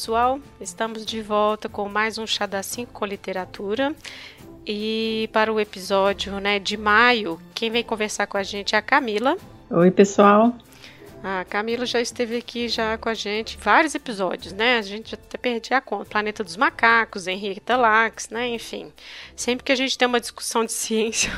Oi, pessoal. Estamos de volta com mais um Chá da 5 com literatura. E para o episódio né, de maio, quem vem conversar com a gente é a Camila. Oi, pessoal. A Camila já esteve aqui já com a gente vários episódios, né? A gente até perdi a conta. Planeta dos Macacos, Henrique Lax, né? Enfim, sempre que a gente tem uma discussão de ciência,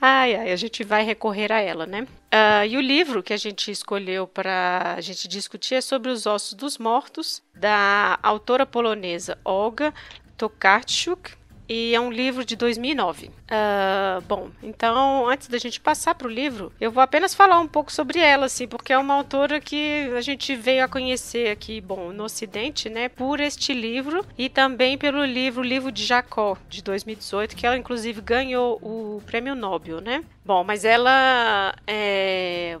ai, ai, a gente vai recorrer a ela, né? Uh, e o livro que a gente escolheu para a gente discutir é sobre os ossos dos mortos, da autora polonesa Olga Tokarczuk, e é um livro de 2009. Uh, ah, bom, então antes da gente passar para o livro, eu vou apenas falar um pouco sobre ela, assim, porque é uma autora que a gente veio a conhecer aqui, bom, no Ocidente, né, por este livro e também pelo livro Livro de Jacó de 2018, que ela inclusive ganhou o Prêmio Nobel, né? Bom, mas ela é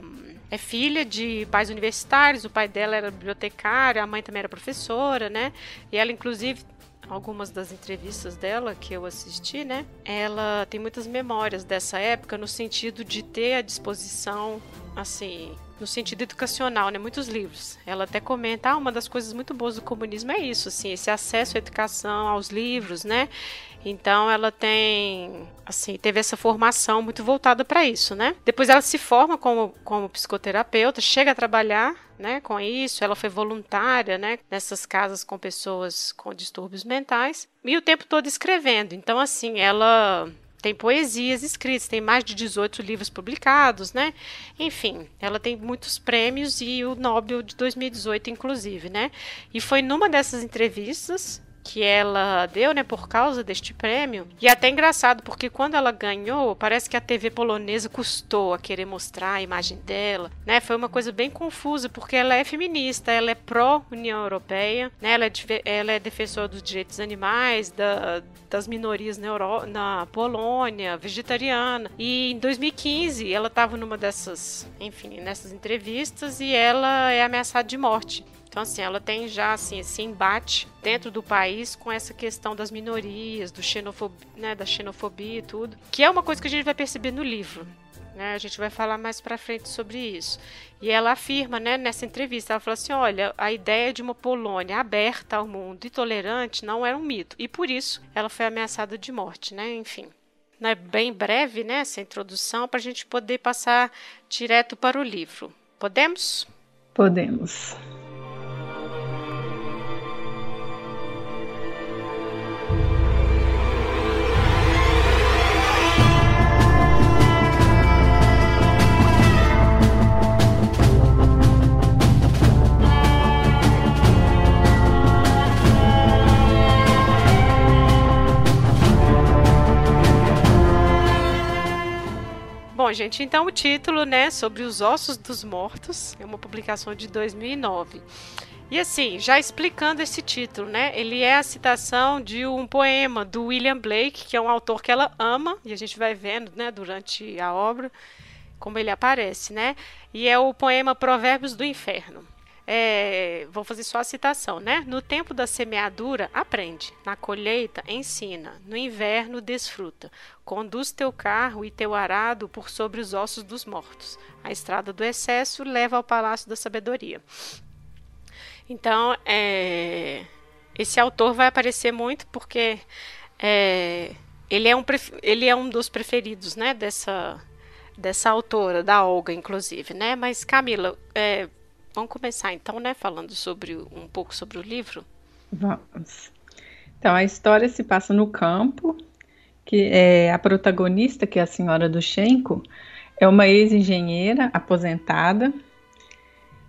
é filha de pais universitários, o pai dela era bibliotecário, a mãe também era professora, né? E ela, inclusive, algumas das entrevistas dela que eu assisti, né? Ela tem muitas memórias dessa época no sentido de ter à disposição, assim, no sentido educacional, né? Muitos livros. Ela até comenta, ah, uma das coisas muito boas do comunismo é isso, assim, esse acesso à educação, aos livros, né? Então ela tem, assim, teve essa formação muito voltada para isso, né? Depois ela se forma como, como psicoterapeuta, chega a trabalhar, né, com isso. Ela foi voluntária, né, nessas casas com pessoas com distúrbios mentais e o tempo todo escrevendo. Então, assim, ela tem poesias escritas, tem mais de 18 livros publicados, né? Enfim, ela tem muitos prêmios e o Nobel de 2018, inclusive, né? E foi numa dessas entrevistas que ela deu, né, por causa deste prêmio. E é até engraçado, porque quando ela ganhou, parece que a TV polonesa custou a querer mostrar a imagem dela, né? Foi uma coisa bem confusa, porque ela é feminista, ela é pró-União Europeia, né? Ela é, ela é defensora dos direitos animais, da, das minorias na, Euro, na Polônia, vegetariana. E em 2015, ela estava numa dessas, enfim, nessas entrevistas e ela é ameaçada de morte. Então, assim, ela tem já assim, esse embate dentro do país com essa questão das minorias, do xenofobia, né, da xenofobia e tudo, que é uma coisa que a gente vai perceber no livro. Né? A gente vai falar mais para frente sobre isso. E ela afirma, né, nessa entrevista, ela falou assim: olha, a ideia de uma Polônia aberta ao mundo e tolerante não era um mito. E por isso ela foi ameaçada de morte, né? Enfim. É bem breve, né, essa introdução, para a gente poder passar direto para o livro. Podemos? Podemos. Bom, gente, então o título, né, sobre os ossos dos mortos, é uma publicação de 2009. E assim, já explicando esse título, né? Ele é a citação de um poema do William Blake, que é um autor que ela ama, e a gente vai vendo, né, durante a obra, como ele aparece, né? E é o poema Provérbios do Inferno. É, vou fazer só a citação, né? No tempo da semeadura, aprende. Na colheita, ensina. No inverno, desfruta. Conduz teu carro e teu arado por sobre os ossos dos mortos. A estrada do excesso leva ao palácio da sabedoria. Então, é, esse autor vai aparecer muito porque é, ele, é um, ele é um dos preferidos, né? Dessa, dessa autora, da Olga, inclusive, né? Mas, Camila, é, Vamos começar então, né, falando sobre um pouco sobre o livro. Vamos. Então a história se passa no campo, que é a protagonista, que é a senhora do é uma ex-engenheira aposentada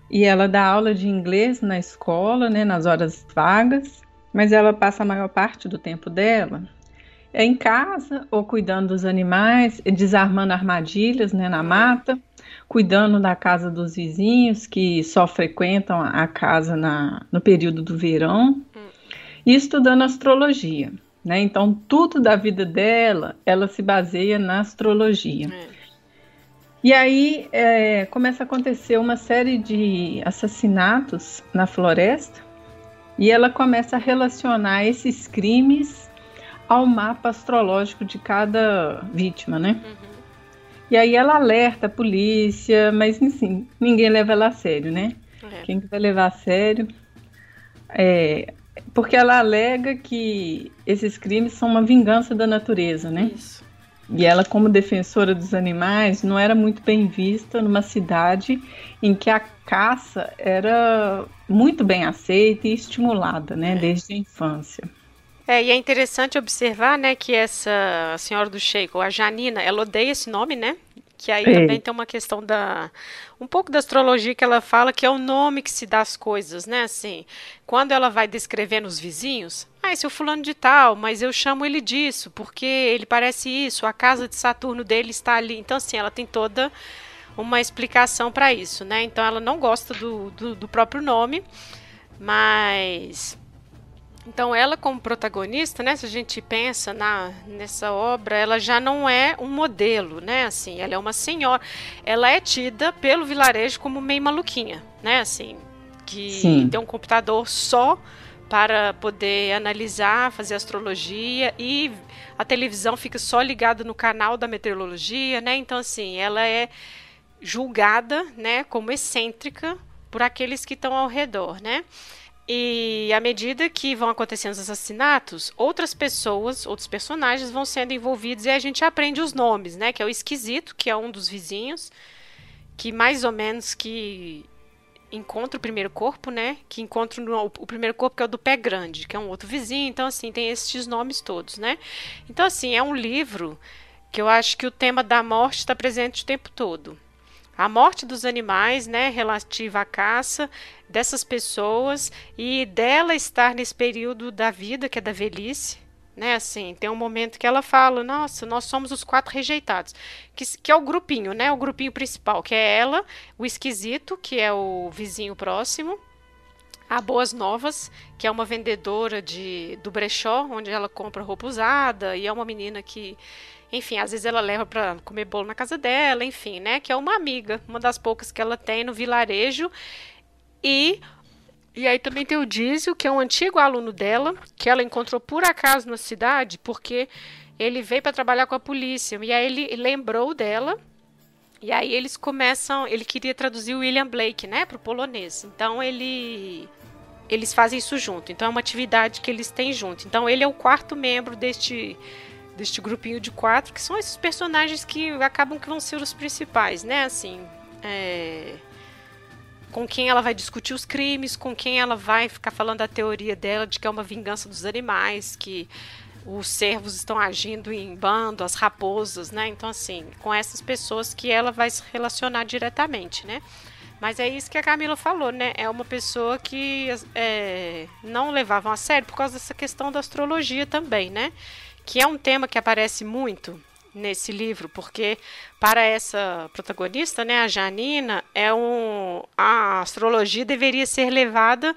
e ela dá aula de inglês na escola, né, nas horas vagas, mas ela passa a maior parte do tempo dela é em casa ou cuidando dos animais, desarmando armadilhas, né, na mata cuidando da casa dos vizinhos que só frequentam a casa na, no período do verão e estudando astrologia. Né? Então, tudo da vida dela, ela se baseia na astrologia. É. E aí é, começa a acontecer uma série de assassinatos na floresta e ela começa a relacionar esses crimes ao mapa astrológico de cada vítima, né? Uhum. E aí ela alerta a polícia, mas enfim, ninguém leva ela a sério, né? É. Quem vai levar a sério? É, porque ela alega que esses crimes são uma vingança da natureza, né? Isso. E ela, como defensora dos animais, não era muito bem vista numa cidade em que a caça era muito bem aceita e estimulada, né, desde a infância. É, e é interessante observar, né, que essa senhora do Sheik, a Janina, ela odeia esse nome, né? Que aí é. também tem uma questão da. Um pouco da astrologia que ela fala, que é o nome que se dá às coisas, né? Assim, quando ela vai descrevendo os vizinhos, ah, esse é o fulano de tal, mas eu chamo ele disso, porque ele parece isso, a casa de Saturno dele está ali. Então, assim, ela tem toda uma explicação para isso, né? Então, ela não gosta do, do, do próprio nome, mas então, ela como protagonista, né, se a gente pensa na, nessa obra, ela já não é um modelo, né, assim, ela é uma senhora. Ela é tida pelo vilarejo como meio maluquinha, né, assim, que Sim. tem um computador só para poder analisar, fazer astrologia e a televisão fica só ligada no canal da meteorologia, né? Então assim, ela é julgada, né, como excêntrica por aqueles que estão ao redor, né? E à medida que vão acontecendo os assassinatos, outras pessoas, outros personagens vão sendo envolvidos e a gente aprende os nomes, né? Que é o esquisito, que é um dos vizinhos, que mais ou menos que encontra o primeiro corpo, né? Que encontra o primeiro corpo que é o do pé grande, que é um outro vizinho. Então assim tem esses nomes todos, né? Então assim é um livro que eu acho que o tema da morte está presente o tempo todo a morte dos animais, né, relativa à caça dessas pessoas e dela estar nesse período da vida que é da velhice, né, assim, tem um momento que ela fala, nossa, nós somos os quatro rejeitados, que, que é o grupinho, né, o grupinho principal, que é ela, o esquisito, que é o vizinho próximo, a Boas Novas, que é uma vendedora de, do brechó, onde ela compra roupa usada, e é uma menina que enfim, às vezes ela leva para comer bolo na casa dela, enfim, né? Que é uma amiga, uma das poucas que ela tem no vilarejo. E e aí também tem o Dízio, que é um antigo aluno dela, que ela encontrou por acaso na cidade, porque ele veio para trabalhar com a polícia. E aí ele lembrou dela. E aí eles começam, ele queria traduzir o William Blake, né, para o polonês. Então ele eles fazem isso junto. Então é uma atividade que eles têm junto. Então ele é o quarto membro deste deste grupinho de quatro, que são esses personagens que acabam que vão ser os principais, né? Assim, é... com quem ela vai discutir os crimes, com quem ela vai ficar falando a teoria dela de que é uma vingança dos animais, que os servos estão agindo em bando, as raposas, né? Então, assim, com essas pessoas que ela vai se relacionar diretamente, né? Mas é isso que a Camila falou, né? É uma pessoa que é, não levavam a sério por causa dessa questão da astrologia também, né? Que é um tema que aparece muito nesse livro, porque para essa protagonista, né, a Janina, é um a astrologia deveria ser levada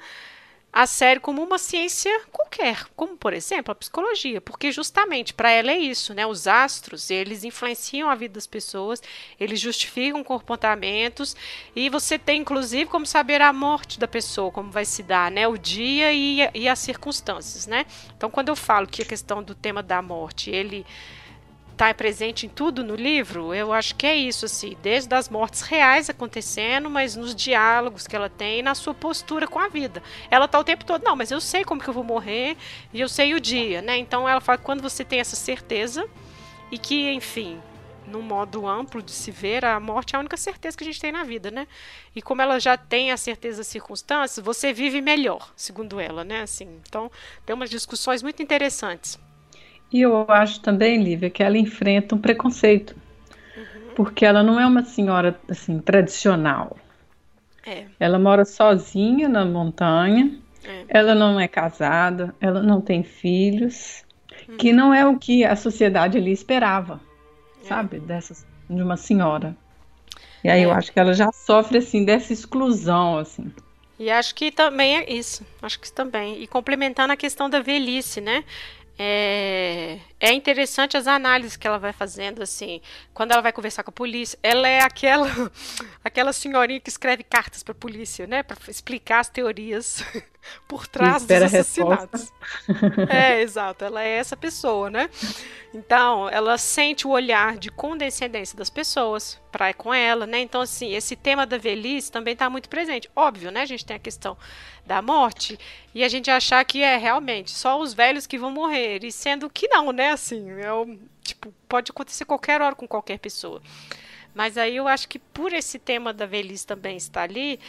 a sério como uma ciência qualquer, como por exemplo a psicologia, porque justamente para ela é isso, né? Os astros, eles influenciam a vida das pessoas, eles justificam comportamentos e você tem inclusive como saber a morte da pessoa, como vai se dar, né? O dia e, e as circunstâncias, né? Então quando eu falo que a questão do tema da morte, ele está presente em tudo no livro, eu acho que é isso, assim, desde as mortes reais acontecendo, mas nos diálogos que ela tem, na sua postura com a vida. Ela tá o tempo todo, não, mas eu sei como que eu vou morrer e eu sei o dia, né? Então ela fala que quando você tem essa certeza e que, enfim, no modo amplo de se ver, a morte é a única certeza que a gente tem na vida, né? E como ela já tem a certeza das circunstâncias, você vive melhor, segundo ela, né? Assim, então, tem umas discussões muito interessantes. E eu acho também, Lívia, que ela enfrenta um preconceito. Uhum. Porque ela não é uma senhora assim tradicional. É. Ela mora sozinha na montanha. É. Ela não é casada, ela não tem filhos, uhum. que não é o que a sociedade ali esperava, é. sabe, dessa de uma senhora. E aí eu é. acho que ela já sofre assim dessa exclusão assim. E acho que também é isso. Acho que também. E complementando a questão da velhice, né? É, é interessante as análises que ela vai fazendo, assim, quando ela vai conversar com a polícia. Ela é aquela aquela senhorinha que escreve cartas para a polícia, né, para explicar as teorias por trás dos assassinatos. é, exato. Ela é essa pessoa, né? Então, ela sente o olhar de condescendência das pessoas para com ela, né? Então, assim, esse tema da velhice também está muito presente. Óbvio, né? A gente tem a questão da morte e a gente achar que é realmente só os velhos que vão morrer, e sendo que não, né? Assim, é o, tipo, pode acontecer qualquer hora com qualquer pessoa. Mas aí eu acho que por esse tema da velhice também estar ali,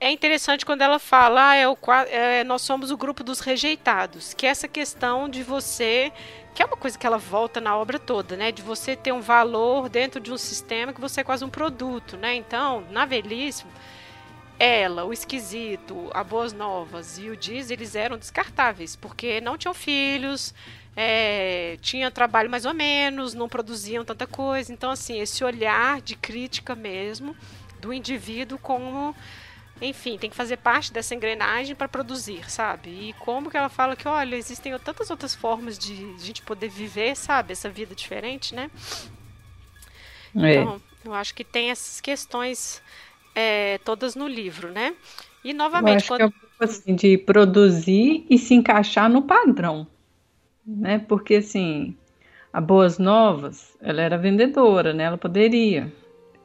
é interessante quando ela fala, ah, é o, é, nós somos o grupo dos rejeitados, que é essa questão de você, que é uma coisa que ela volta na obra toda, né, de você ter um valor dentro de um sistema que você é quase um produto, né, então, na velhice, ela, o esquisito, a Boas Novas e o Diz, eles eram descartáveis, porque não tinham filhos, é, tinha trabalho mais ou menos, não produziam tanta coisa, então, assim, esse olhar de crítica mesmo do indivíduo como enfim, tem que fazer parte dessa engrenagem para produzir, sabe? E como que ela fala que, olha, existem tantas outras formas de a gente poder viver, sabe? Essa vida diferente, né? É. Então, eu acho que tem essas questões é, todas no livro, né? E novamente, quando... que é um pouco assim de produzir e se encaixar no padrão, né? Porque assim, a Boas Novas, ela era vendedora, né? Ela poderia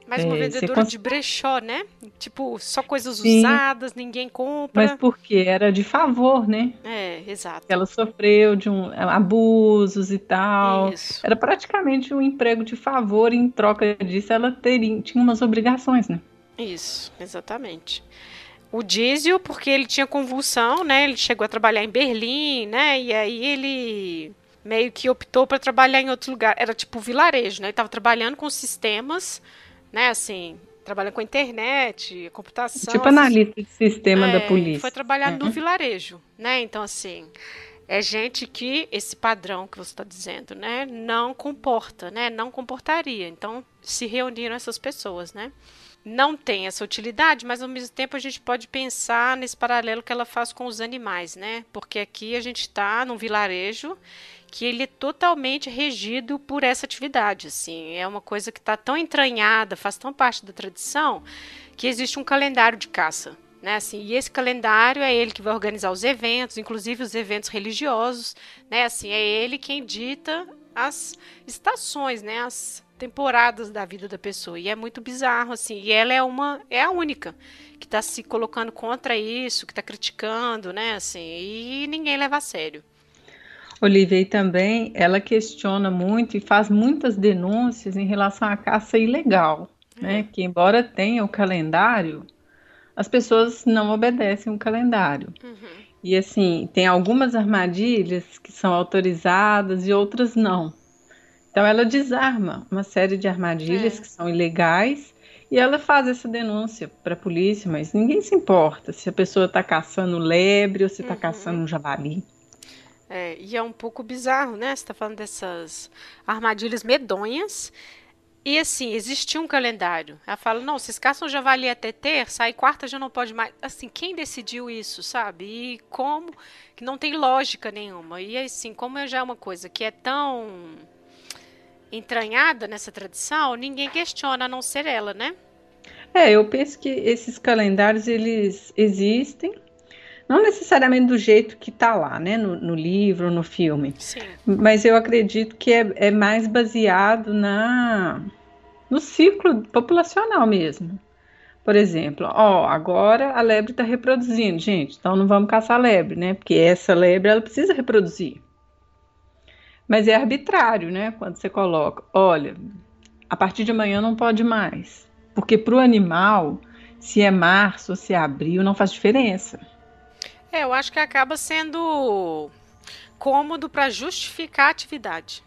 mais uma é, vendedora cons... de brechó, né? Tipo, só coisas Sim. usadas, ninguém compra. Mas porque era de favor, né? É, exato. Ela sofreu de um, abusos e tal. Isso. Era praticamente um emprego de favor, e em troca disso ela teria, tinha umas obrigações, né? Isso, exatamente. O Diesel, porque ele tinha convulsão, né? Ele chegou a trabalhar em Berlim, né? E aí ele meio que optou para trabalhar em outro lugar. Era tipo vilarejo, né? Ele estava trabalhando com sistemas né, assim, trabalha com internet, computação. Tipo analista de sistema é, da polícia. Foi trabalhar uhum. no vilarejo, né? Então, assim, é gente que esse padrão que você está dizendo, né, não comporta, né, não comportaria. Então, se reuniram essas pessoas, né? Não tem essa utilidade, mas ao mesmo tempo a gente pode pensar nesse paralelo que ela faz com os animais, né? Porque aqui a gente está num vilarejo que ele é totalmente regido por essa atividade, assim, é uma coisa que está tão entranhada, faz tão parte da tradição, que existe um calendário de caça, né, assim, e esse calendário é ele que vai organizar os eventos, inclusive os eventos religiosos, né, assim, é ele quem dita as estações, né, as temporadas da vida da pessoa, e é muito bizarro, assim, e ela é uma, é a única que está se colocando contra isso, que está criticando, né, assim, e ninguém leva a sério. Olivia, e também ela questiona muito e faz muitas denúncias em relação à caça ilegal, uhum. né? Que embora tenha o calendário, as pessoas não obedecem o calendário. Uhum. E assim, tem algumas armadilhas que são autorizadas e outras não. Então ela desarma uma série de armadilhas é. que são ilegais e ela faz essa denúncia para a polícia, mas ninguém se importa se a pessoa está caçando lebre ou se está uhum. caçando um javali. É, e é um pouco bizarro, né? Você está falando dessas armadilhas medonhas. E assim, existia um calendário. Ela fala: não, vocês caçam javali até terça, aí quarta já não pode mais. Assim, quem decidiu isso, sabe? E como que não tem lógica nenhuma. E assim, como já é uma coisa que é tão entranhada nessa tradição, ninguém questiona a não ser ela, né? É, eu penso que esses calendários eles existem não necessariamente do jeito que está lá, né, no, no, livro, no filme. Sim. Mas eu acredito que é, é mais baseado na no ciclo populacional mesmo. Por exemplo, ó, agora a lebre está reproduzindo, gente, então não vamos caçar a lebre, né? Porque essa lebre ela precisa reproduzir. Mas é arbitrário, né? Quando você coloca, olha, a partir de amanhã não pode mais. Porque para o animal, se é março ou se é abril, não faz diferença. É, eu acho que acaba sendo cômodo para justificar a atividade.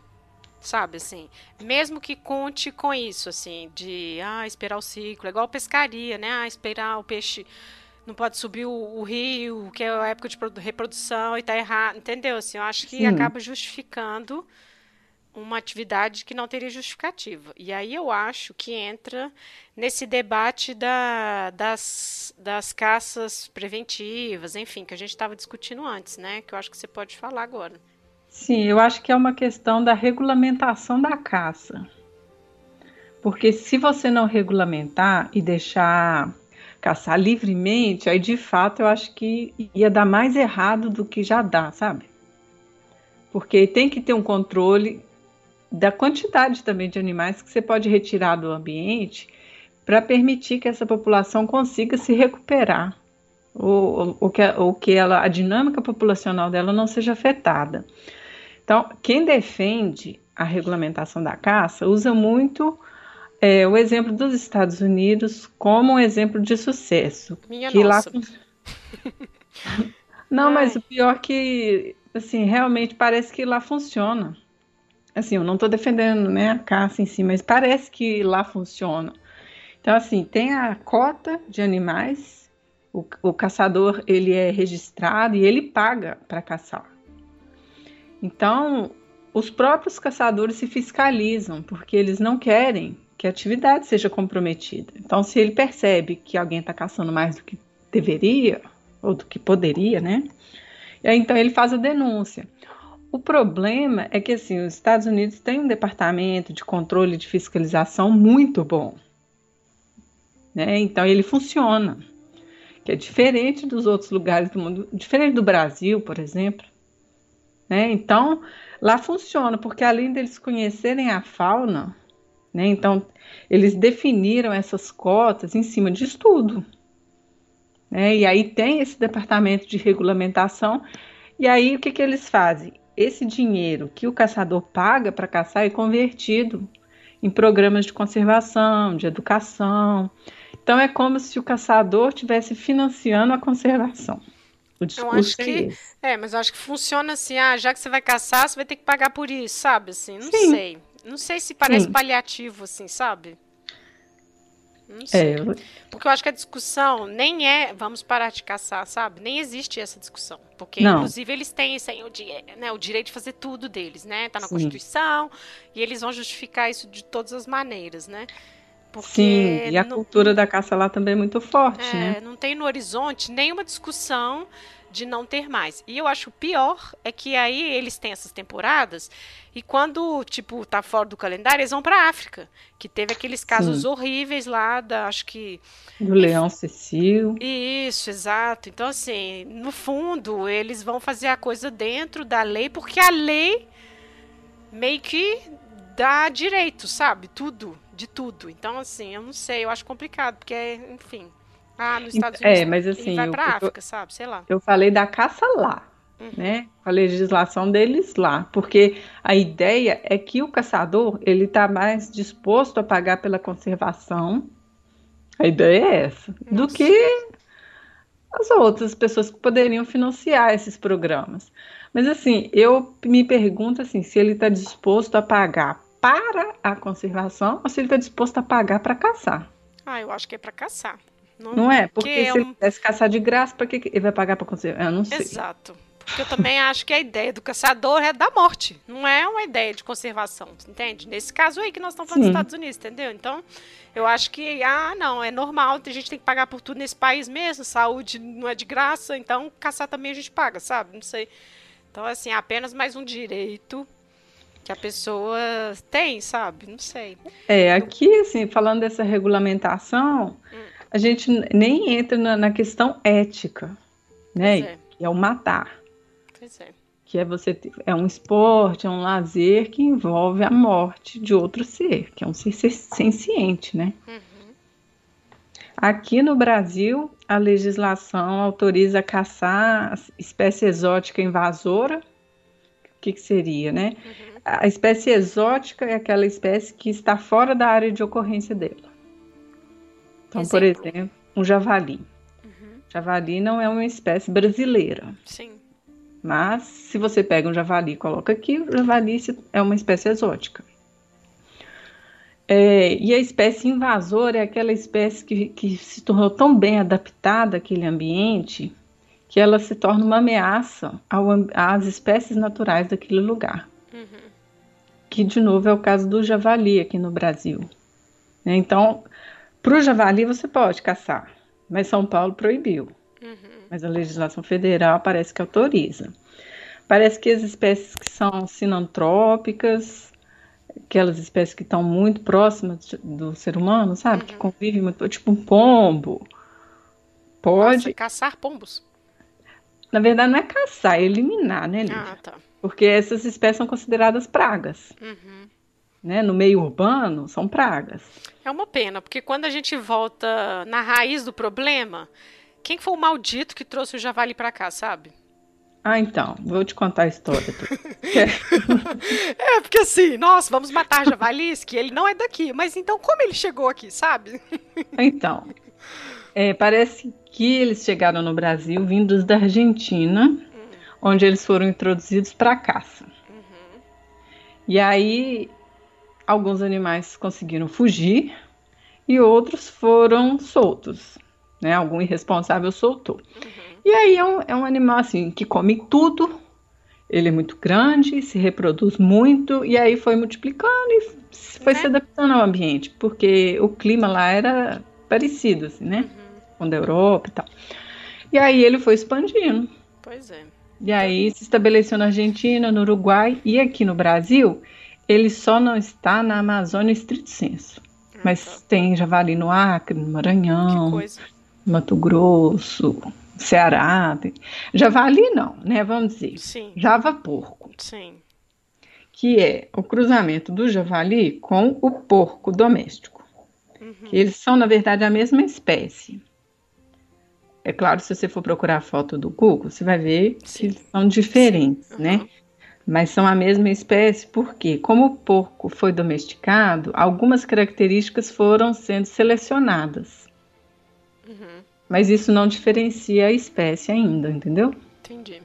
Sabe, assim, mesmo que conte com isso, assim, de ah, esperar o ciclo, é igual pescaria, né? Ah, esperar o peixe não pode subir o, o, rio, que é a época de reprodução e tá errado, entendeu? Assim, eu acho que Sim. acaba justificando uma atividade que não teria justificativa. E aí eu acho que entra nesse debate da, das, das caças preventivas, enfim, que a gente estava discutindo antes, né? Que eu acho que você pode falar agora. Sim, eu acho que é uma questão da regulamentação da caça. Porque se você não regulamentar e deixar caçar livremente, aí de fato eu acho que ia dar mais errado do que já dá, sabe? Porque tem que ter um controle da quantidade também de animais que você pode retirar do ambiente para permitir que essa população consiga se recuperar ou, ou, que, ou que ela, a dinâmica populacional dela não seja afetada. Então, quem defende a regulamentação da caça usa muito é, o exemplo dos Estados Unidos como um exemplo de sucesso. Minha que nossa. Lá... Não, Ai. mas o pior que, assim, realmente parece que lá funciona. Assim, eu não estou defendendo né, a caça em si, mas parece que lá funciona. Então, assim, tem a cota de animais, o, o caçador ele é registrado e ele paga para caçar. Então, os próprios caçadores se fiscalizam, porque eles não querem que a atividade seja comprometida. Então, se ele percebe que alguém está caçando mais do que deveria, ou do que poderia, né? Então ele faz a denúncia. O problema é que assim, os Estados Unidos têm um departamento de controle de fiscalização muito bom. Né? Então ele funciona, que é diferente dos outros lugares do mundo, diferente do Brasil, por exemplo. Né? Então Lá funciona, porque além deles conhecerem a fauna, né, então eles definiram essas cotas em cima de estudo. Né, e aí tem esse departamento de regulamentação, e aí o que, que eles fazem? Esse dinheiro que o caçador paga para caçar é convertido em programas de conservação, de educação. Então é como se o caçador estivesse financiando a conservação. O discurso eu acho é que, esse. É, mas eu acho que funciona assim, ah, já que você vai caçar, você vai ter que pagar por isso, sabe? Assim, não Sim. sei. Não sei se parece Sim. paliativo, assim, sabe? Não sei. É, eu... Porque eu acho que a discussão nem é vamos parar de caçar, sabe? Nem existe essa discussão. Porque, não. inclusive, eles têm isso aí, o, né, o direito de fazer tudo deles, né? Tá na Sim. Constituição, e eles vão justificar isso de todas as maneiras, né? Porque Sim, e a no, cultura da caça lá também é muito forte, é, né? Não tem no horizonte nenhuma discussão de não ter mais. E eu acho pior é que aí eles têm essas temporadas e quando, tipo, tá fora do calendário, eles vão pra África, que teve aqueles casos Sim. horríveis lá da, acho que... Do leão Cecil. Isso, exato. Então, assim, no fundo, eles vão fazer a coisa dentro da lei, porque a lei meio que dá direito, sabe? Tudo de tudo. Então, assim, eu não sei, eu acho complicado, porque, enfim. Ah, nos Estados é, Unidos. É, mas assim. vai pra eu, África, eu, sabe? Sei lá. Eu falei da caça lá. Uhum. Né, a legislação deles lá, porque a ideia é que o caçador ele está mais disposto a pagar pela conservação, a ideia é essa, Nossa. do que as outras pessoas que poderiam financiar esses programas. Mas assim, eu me pergunto assim, se ele está disposto a pagar para a conservação ou se ele está disposto a pagar para caçar. Ah, eu acho que é para caçar. Não, não é? Porque, se é um... ele pudesse caçar de graça, para que ele vai pagar para conservar? Eu não sei. Exato. Porque eu também acho que a ideia do caçador é da morte, não é uma ideia de conservação, entende? Nesse caso aí que nós estamos falando Sim. dos Estados Unidos, entendeu? Então, eu acho que, ah, não, é normal, a gente tem que pagar por tudo nesse país mesmo, saúde não é de graça, então caçar também a gente paga, sabe? Não sei. Então, assim, é apenas mais um direito que a pessoa tem, sabe? Não sei. É, aqui, assim, falando dessa regulamentação, hum. A gente nem entra na, na questão ética, né? É. Que é o matar. Pois é. Que é você é um esporte, é um lazer que envolve a morte de outro ser, que é um ser senciente, né? Uhum. Aqui no Brasil, a legislação autoriza caçar espécie exótica invasora. O que, que seria, né? Uhum a espécie exótica é aquela espécie que está fora da área de ocorrência dela. Então, exemplo. por exemplo, um javali. Uhum. Javali não é uma espécie brasileira. Sim. Mas, se você pega um javali e coloca aqui, o javali é uma espécie exótica. É, e a espécie invasora é aquela espécie que, que se tornou tão bem adaptada àquele ambiente que ela se torna uma ameaça ao, às espécies naturais daquele lugar. Uhum que de novo é o caso do javali aqui no Brasil. Né? Então, para o javali você pode caçar, mas São Paulo proibiu. Uhum. Mas a legislação federal parece que autoriza. Parece que as espécies que são sinantrópicas, aquelas espécies que estão muito próximas do ser humano, sabe? Uhum. Que convivem muito, tipo um pombo, Pode. Nossa, caçar pombos? Na verdade, não é caçar, é eliminar, né, Lívia? Ah, tá. Porque essas espécies são consideradas pragas. Uhum. Né? No meio urbano, são pragas. É uma pena, porque quando a gente volta na raiz do problema, quem foi o maldito que trouxe o javali para cá, sabe? Ah, então, vou te contar a história. é, porque assim, nossa, vamos matar javalis, que ele não é daqui. Mas então, como ele chegou aqui, sabe? então, é, parece que eles chegaram no Brasil vindos da Argentina, hum. onde eles foram introduzidos para caça. Uhum. E aí, alguns animais conseguiram fugir e outros foram soltos. Né? Algum irresponsável soltou. Uhum. E aí é um, é um animal assim que come tudo, ele é muito grande, se reproduz muito, e aí foi multiplicando e foi né? se adaptando ao ambiente, porque o clima lá era parecido, assim, né? Uhum. Com da Europa e tal. E aí ele foi expandindo. Pois é. E aí se estabeleceu na Argentina, no Uruguai e aqui no Brasil, ele só não está na Amazônia estrito senso. Ah, mas tá. tem javali no Acre, no Maranhão, Mato Grosso, Ceará. Javali não, né? Vamos dizer. Sim. Java porco. Sim. Que é o cruzamento do javali com o porco doméstico. Uhum. Que eles são, na verdade, a mesma espécie. É claro, se você for procurar a foto do Google, você vai ver Sim. que são diferentes, uhum. né? Mas são a mesma espécie porque, como o porco foi domesticado, algumas características foram sendo selecionadas. Uhum. Mas isso não diferencia a espécie ainda, entendeu? Entendi.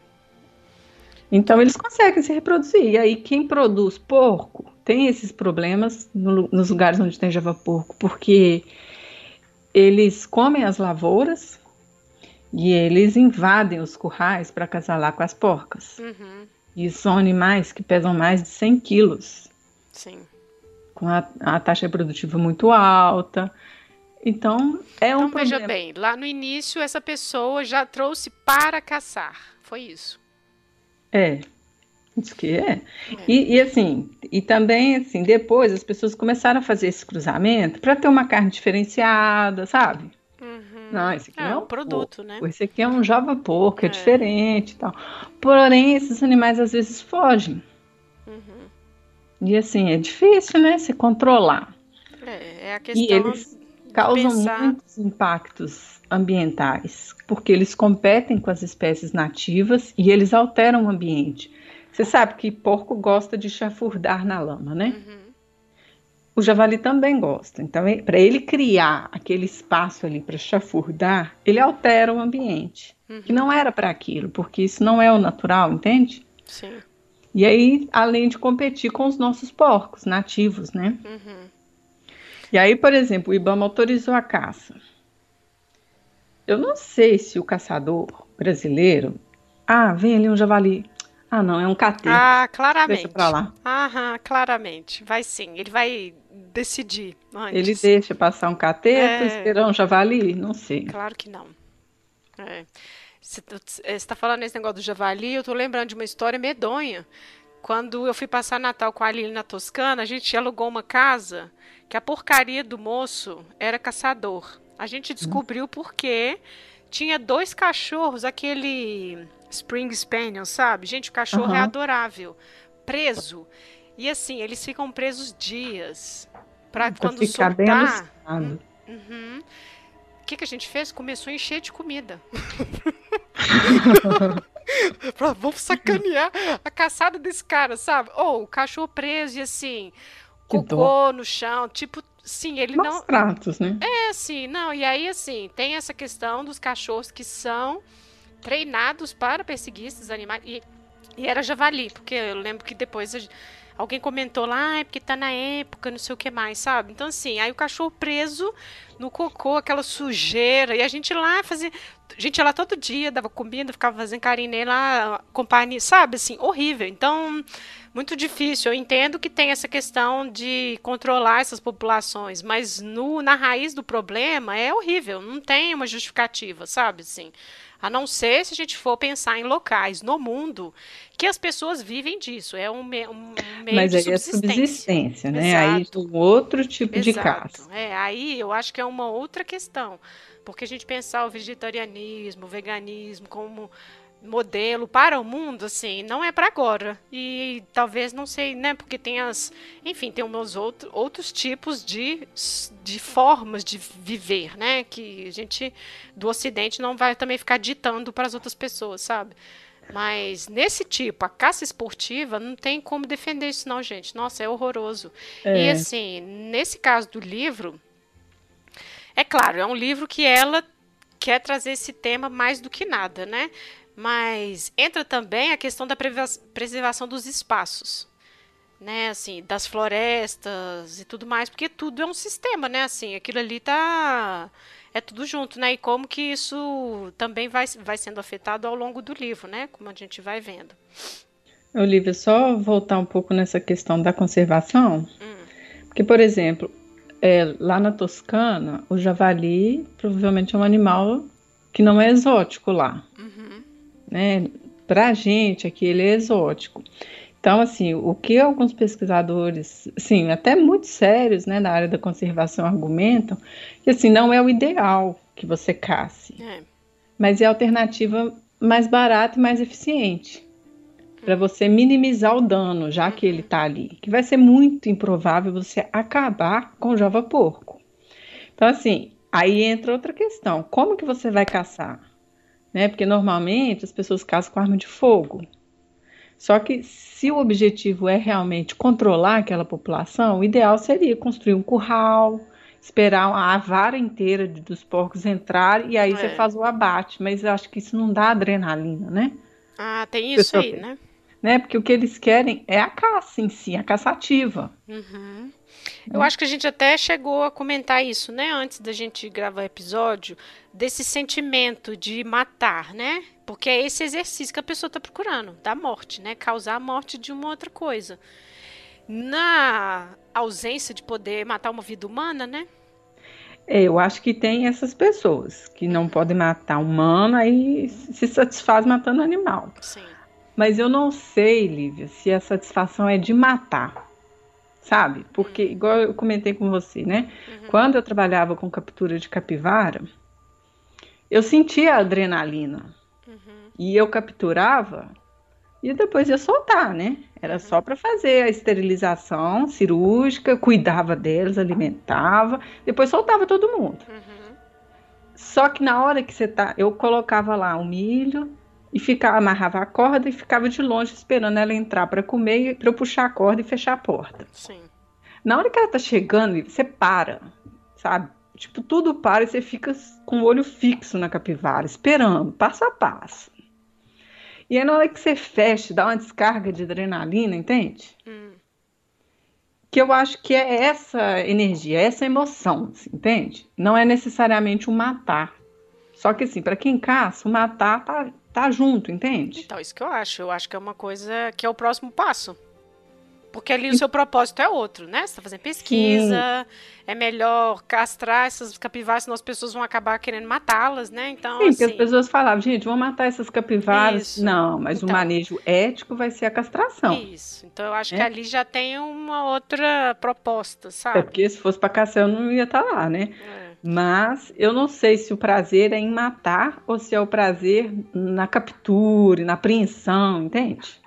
Então eles conseguem se reproduzir. E aí quem produz porco tem esses problemas no, nos lugares onde tem java porco, porque eles comem as lavouras e eles invadem os currais para casalar com as porcas. Uhum. E são animais que pesam mais de 100 quilos. Sim. Com a, a taxa reprodutiva muito alta. Então, é um então, problema. veja bem, lá no início essa pessoa já trouxe para caçar. Foi isso. É. Isso que é. é. E, e, assim, e também assim, depois as pessoas começaram a fazer esse cruzamento para ter uma carne diferenciada, sabe? Não, esse aqui é, é um produto, porco. né? Esse aqui é um java porco, é, é diferente e tal. Porém, esses animais às vezes fogem. Uhum. E assim, é difícil, né? Se controlar. É, é a questão. E eles causam pensar... muitos impactos ambientais, porque eles competem com as espécies nativas e eles alteram o ambiente. Você sabe que porco gosta de chafurdar na lama, né? Uhum. O javali também gosta. Então, para ele criar aquele espaço ali para chafurdar, ele altera o ambiente, uhum. que não era para aquilo, porque isso não é o natural, entende? Sim. E aí, além de competir com os nossos porcos nativos, né? Uhum. E aí, por exemplo, o IBAMA autorizou a caça. Eu não sei se o caçador brasileiro. Ah, vem ali um javali. Ah, não, é um catê. Ah, claramente. Deixa pra lá. Aham, claramente. Vai sim. Ele vai decidir antes. Ele deixa passar um cateto, é... esperar um javali? Não sei. Claro que não. É. Você está falando esse negócio do javali, eu estou lembrando de uma história medonha. Quando eu fui passar Natal com a Aline na Toscana, a gente alugou uma casa que a porcaria do moço era caçador. A gente descobriu porque tinha dois cachorros, aquele Spring Spaniel, sabe? Gente, o cachorro uhum. é adorável. Preso. E assim, eles ficam presos dias. Pra, pra quando ficar soltar. Bem uhum. O que, que a gente fez? Começou a encher de comida. pra, vamos sacanear a caçada desse cara, sabe? Ou oh, o cachorro preso e assim, que cocô dó. no chão, tipo, sim, ele Maus não. tratos, né? É, sim, não. E aí, assim, tem essa questão dos cachorros que são treinados para perseguir esses animais. E, e era javali, porque eu lembro que depois alguém comentou lá, ah, é porque tá na época, não sei o que mais, sabe? Então, assim, aí o cachorro preso no cocô, aquela sujeira, e a gente lá fazia. A gente ia lá todo dia, dava comida, ficava fazendo carinho nele lá, companhia, sabe? Assim, horrível. Então, muito difícil. Eu entendo que tem essa questão de controlar essas populações, mas no, na raiz do problema é horrível, não tem uma justificativa, sabe? Assim, a não ser se a gente for pensar em locais no mundo que as pessoas vivem disso. É um, me, um meio Mas de aí é subsistência. subsistência, né? Aí é um outro tipo de Exato. caça. É, aí eu acho que é uma outra questão. Porque a gente pensar o vegetarianismo, o veganismo como modelo para o mundo, assim, não é para agora. E talvez, não sei, né, porque tem as, enfim, tem uns outro, outros tipos de, de formas de viver, né, que a gente do ocidente não vai também ficar ditando para as outras pessoas, sabe? Mas nesse tipo, a caça esportiva, não tem como defender isso não, gente. Nossa, é horroroso. É. E assim, nesse caso do livro, é claro, é um livro que ela quer trazer esse tema mais do que nada, né? Mas entra também a questão da preservação dos espaços, né? Assim, das florestas e tudo mais, porque tudo é um sistema, né? Assim, aquilo ali tá é tudo junto, né? E como que isso também vai, vai sendo afetado ao longo do livro, né? Como a gente vai vendo. Olivia, só voltar um pouco nessa questão da conservação. Hum. Porque, por exemplo, é, lá na Toscana, o javali provavelmente é um animal que não é exótico lá. Uhum. Né? Pra gente aqui ele é exótico. Então, assim, o que alguns pesquisadores, assim, até muito sérios, né, na área da conservação argumentam, que assim, não é o ideal que você casse, É. mas é a alternativa mais barata e mais eficiente para você minimizar o dano, já que ele está ali, que vai ser muito improvável você acabar com o java porco. Então, assim, aí entra outra questão: como que você vai caçar? Né? Porque normalmente as pessoas caçam com arma de fogo. Só que se o objetivo é realmente controlar aquela população, o ideal seria construir um curral, esperar a vara inteira dos porcos entrar e aí você É. faz o abate. Mas eu acho que isso não dá adrenalina, né? Ah, tem isso Pessoal aí, né? né? Porque o que eles querem é a caça em si, a caçativa. Uhum. Eu acho que a gente até chegou a comentar isso, né? Antes da gente gravar o episódio, desse sentimento de matar, né? Porque é esse exercício que a pessoa está procurando, da morte, né? Causar a morte de uma outra coisa. Na ausência de poder matar uma vida humana, né? É, eu acho que tem essas pessoas que não podem matar humano, aí se satisfaz matando animal. Sim. Mas eu não sei, Lívia, se a satisfação é de matar, sabe? Porque, igual eu comentei com você, né? Uhum. Quando eu trabalhava com captura de capivara, eu sentia a adrenalina. Uhum. E eu capturava e depois ia soltar, né? Era só para fazer a esterilização cirúrgica, cuidava delas, alimentava, depois soltava todo mundo. Uhum. Só que na hora que você tá, eu colocava lá o milho e ficava, amarrava a corda e ficava de longe esperando ela entrar para comer, para eu puxar a corda e fechar a porta. Sim. Na hora que ela tá chegando, você para, sabe? Tipo, tudo para e você fica com o olho fixo na capivara, esperando, passo a passo. E aí, na hora que você fecha, dá uma descarga de adrenalina, entende? Hum. Que eu acho que é essa energia, essa emoção, assim, entende? Não é necessariamente o matar. Só que, assim, para quem caça, o matar tá, tá junto, entende? Então, isso que eu acho. Eu acho que é uma coisa que é o próximo passo. Porque ali o seu propósito é outro, né? Você está fazendo pesquisa, é melhor castrar essas capivaras, senão as pessoas vão acabar querendo matá-las, né? Então, Sim, porque as assim, pessoas falavam, gente, vamos matar essas capivaras. Isso. Não, mas o Então. manejo ético vai ser a castração. Isso. Então eu acho É. que ali já tem uma outra proposta, É sabe? porque se fosse para caçar eu não ia estar lá, né? É. Mas eu não sei se o prazer é em matar ou se é o prazer na captura, na apreensão, entende?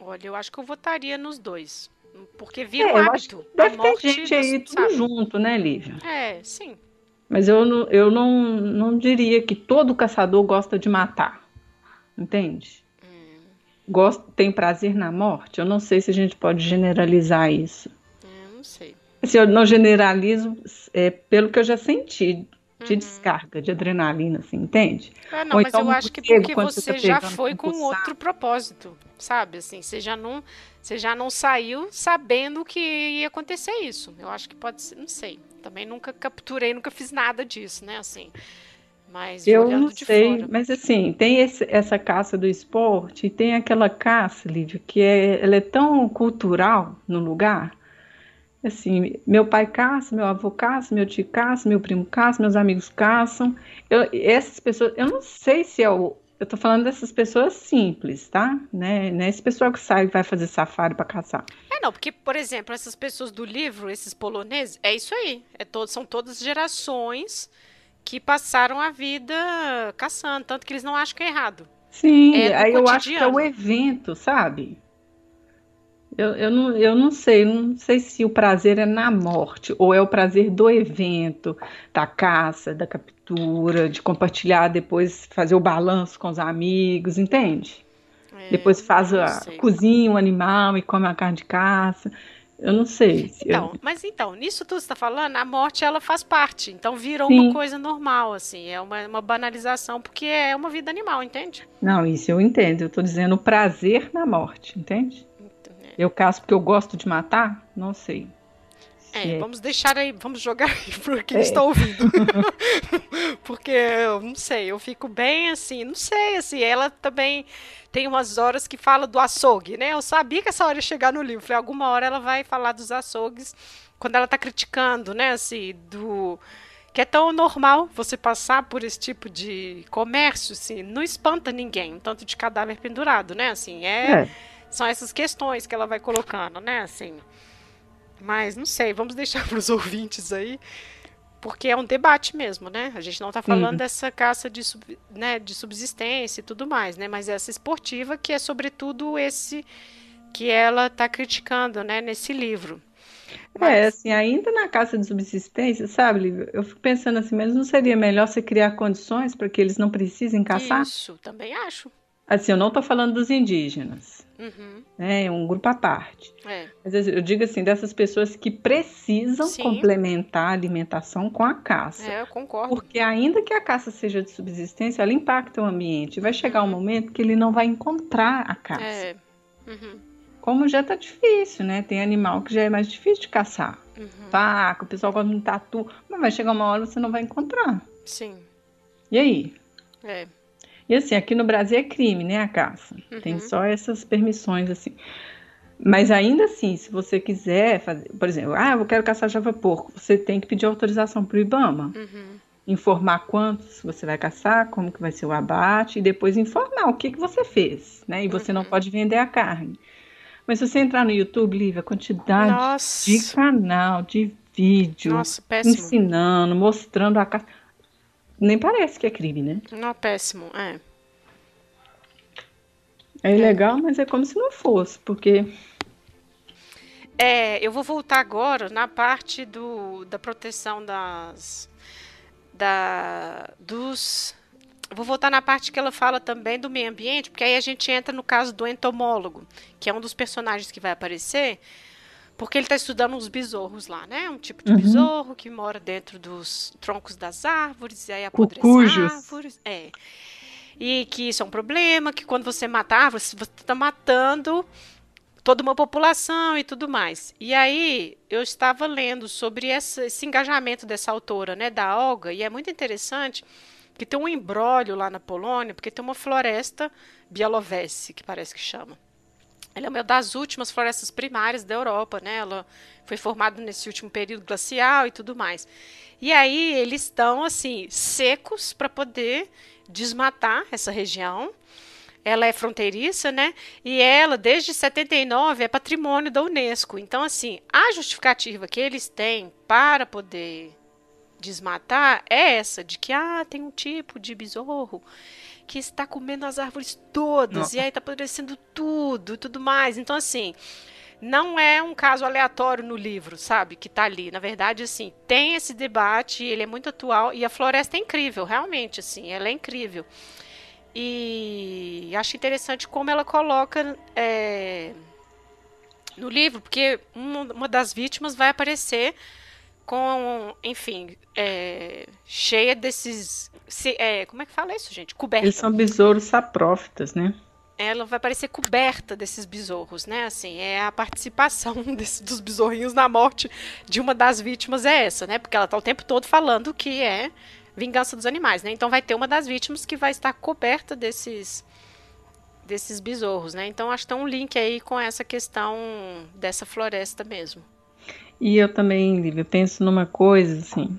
Olha, eu acho que eu votaria nos dois. Porque vira É, um hábito. deve ter gente aí dos- tudo sabe? junto, né, Lívia? É, sim. Mas eu, não, eu não, não diria que todo caçador gosta de matar, entende? Hum, Gosta, tem prazer na morte? Eu não sei se a gente pode generalizar isso. eu não sei. Assim, eu não generalizo é, pelo que eu já senti de Uhum. descarga, de adrenalina, assim, entende? É, não, Ou mas então eu acho que porque você você tá já foi com outro propósito, sabe? Assim, você já não, você já não saiu sabendo que ia acontecer isso. Eu acho que pode ser, não sei. Também nunca capturei, nunca fiz nada disso, né? Assim, Mas eu não sei, fora. mas assim, tem esse, essa caça do esporte e tem aquela caça, Lívia, que é, ela é tão cultural no lugar. Assim, meu pai caça, meu avô caça, meu tio caça, meu primo caça, meus amigos caçam. Eu, essas pessoas, eu não sei se é o, eu tô falando dessas pessoas simples, tá? Né? Não é esse pessoal que sai e vai fazer safari para caçar. É, não, porque, por exemplo, essas pessoas do livro, esses poloneses, é isso aí. É todo, são todas gerações que passaram a vida caçando, tanto que eles não acham que é errado. Sim, é aí eu acho que é o evento, sabe? Eu, eu, não, eu não sei, não sei se o prazer é na morte ou é o prazer do evento, da caça, da captura, de compartilhar, depois fazer o balanço com os amigos, entende? É, depois faz a cozinha o animal e come a carne de caça. Eu não sei. Então, eu... mas então, nisso tudo você está falando, a morte ela faz parte. Então vira Sim. uma coisa normal, assim. É uma, uma banalização, porque é uma vida animal, entende? Não, isso eu entendo. Eu estou dizendo o prazer na morte, entende? Eu caso porque eu gosto de matar? Não sei. É, é, vamos deixar aí, vamos jogar aí para quem é. está ouvindo. Porque eu não sei, eu fico bem assim, não sei, assim, ela também tem umas horas que fala do açougue, né? Eu sabia que essa hora ia chegar no livro. Falei, alguma hora ela vai falar dos açougues quando ela está criticando, né, assim, do que é tão normal você passar por esse tipo de comércio, assim, não espanta ninguém, tanto de cadáver pendurado, né? Assim, é. é são essas questões que ela vai colocando, né? Assim. Mas não sei, vamos deixar para os ouvintes aí, porque é um debate mesmo, né? A gente não está falando uhum. dessa caça de, sub, né, de subsistência e tudo mais, né? Mas essa esportiva que é sobretudo esse que ela está criticando, né, nesse livro. É, mas... É, assim, ainda na caça de subsistência, sabe, eu fico pensando assim, mas não seria melhor você criar condições para que eles não precisem caçar? Isso, também acho. Assim, eu não estou falando dos indígenas. Uhum. Né, é um grupo à parte. É. Mas eu digo assim, dessas pessoas que precisam Sim. complementar a alimentação com a caça. É, eu concordo. Porque ainda que a caça seja de subsistência, ela impacta o ambiente. Vai chegar um uhum. momento que ele não vai encontrar a caça. É. Uhum. Como já está difícil, né? Tem animal que já é mais difícil de caçar. Uhum. O pessoal gosta de tatu. Mas vai chegar uma hora que você não vai encontrar. Sim. E aí? É. E assim, aqui no Brasil é crime, né, a caça. Uhum. Tem só essas permissões, assim. Mas ainda assim, se você quiser fazer, por exemplo, ah, eu quero caçar java porco, você tem que pedir autorização para o IBAMA. Uhum. Informar quantos você vai caçar, como que vai ser o abate, e depois informar o que, que você fez, né? E você uhum. não pode vender a carne. Mas se você entrar no YouTube, Lívia, a quantidade Nossa. de canal, de vídeo, Nossa, ensinando, mostrando a caça nem parece que é crime, né? Não, péssimo, é. É ilegal, mas é como se não fosse, porque. É, eu vou voltar agora na parte do, da proteção das. Da, dos. Vou voltar na parte que ela fala também do meio ambiente, porque aí a gente entra no caso do entomólogo, que é um dos personagens que vai aparecer porque ele está estudando os besouros lá, né? Um tipo de uhum. besouro que mora dentro dos troncos das árvores, e aí apodrece as árvores. É. E que isso é um problema, que quando você mata árvores, você está matando toda uma população e tudo mais. E aí eu estava lendo sobre essa, esse engajamento dessa autora, né, da Olga, e é muito interessante que tem um embrólio lá na Polônia, porque tem uma floresta Bielowesse, que parece que chama. Ela é uma das últimas florestas primárias da Europa, né? Ela foi formada nesse último período glacial e tudo mais. E aí eles estão assim secos para poder desmatar essa região. Ela é fronteiriça, né? E ela, desde 79, é patrimônio da Unesco. Então, assim, a justificativa que eles têm para poder desmatar é essa, de que ah, tem um tipo de besouro que está comendo as árvores todas, Não. e aí está apodrecendo tudo e tudo mais. Então, assim, não é um caso aleatório no livro, sabe? Que está ali. Na verdade, assim, tem esse debate, ele é muito atual, e a floresta é incrível, realmente, assim, ela é incrível. E acho interessante como ela coloca é, no livro, porque uma, uma das vítimas vai aparecer com, enfim, é, cheia desses. Se, é, como é que fala isso, gente? Coberta. Eles são besouros saprófitas, né? Ela vai parecer coberta desses besouros, né? Assim, é a participação desse, dos besourrinhos na morte de uma das vítimas é essa, né? Porque ela tá o tempo todo falando que é Vingança dos Animais, né? Então vai ter uma das vítimas que vai estar coberta desses desses besouros, né? Então acho que tem um link aí com essa questão dessa floresta mesmo. E eu também, Lívia, penso numa coisa assim,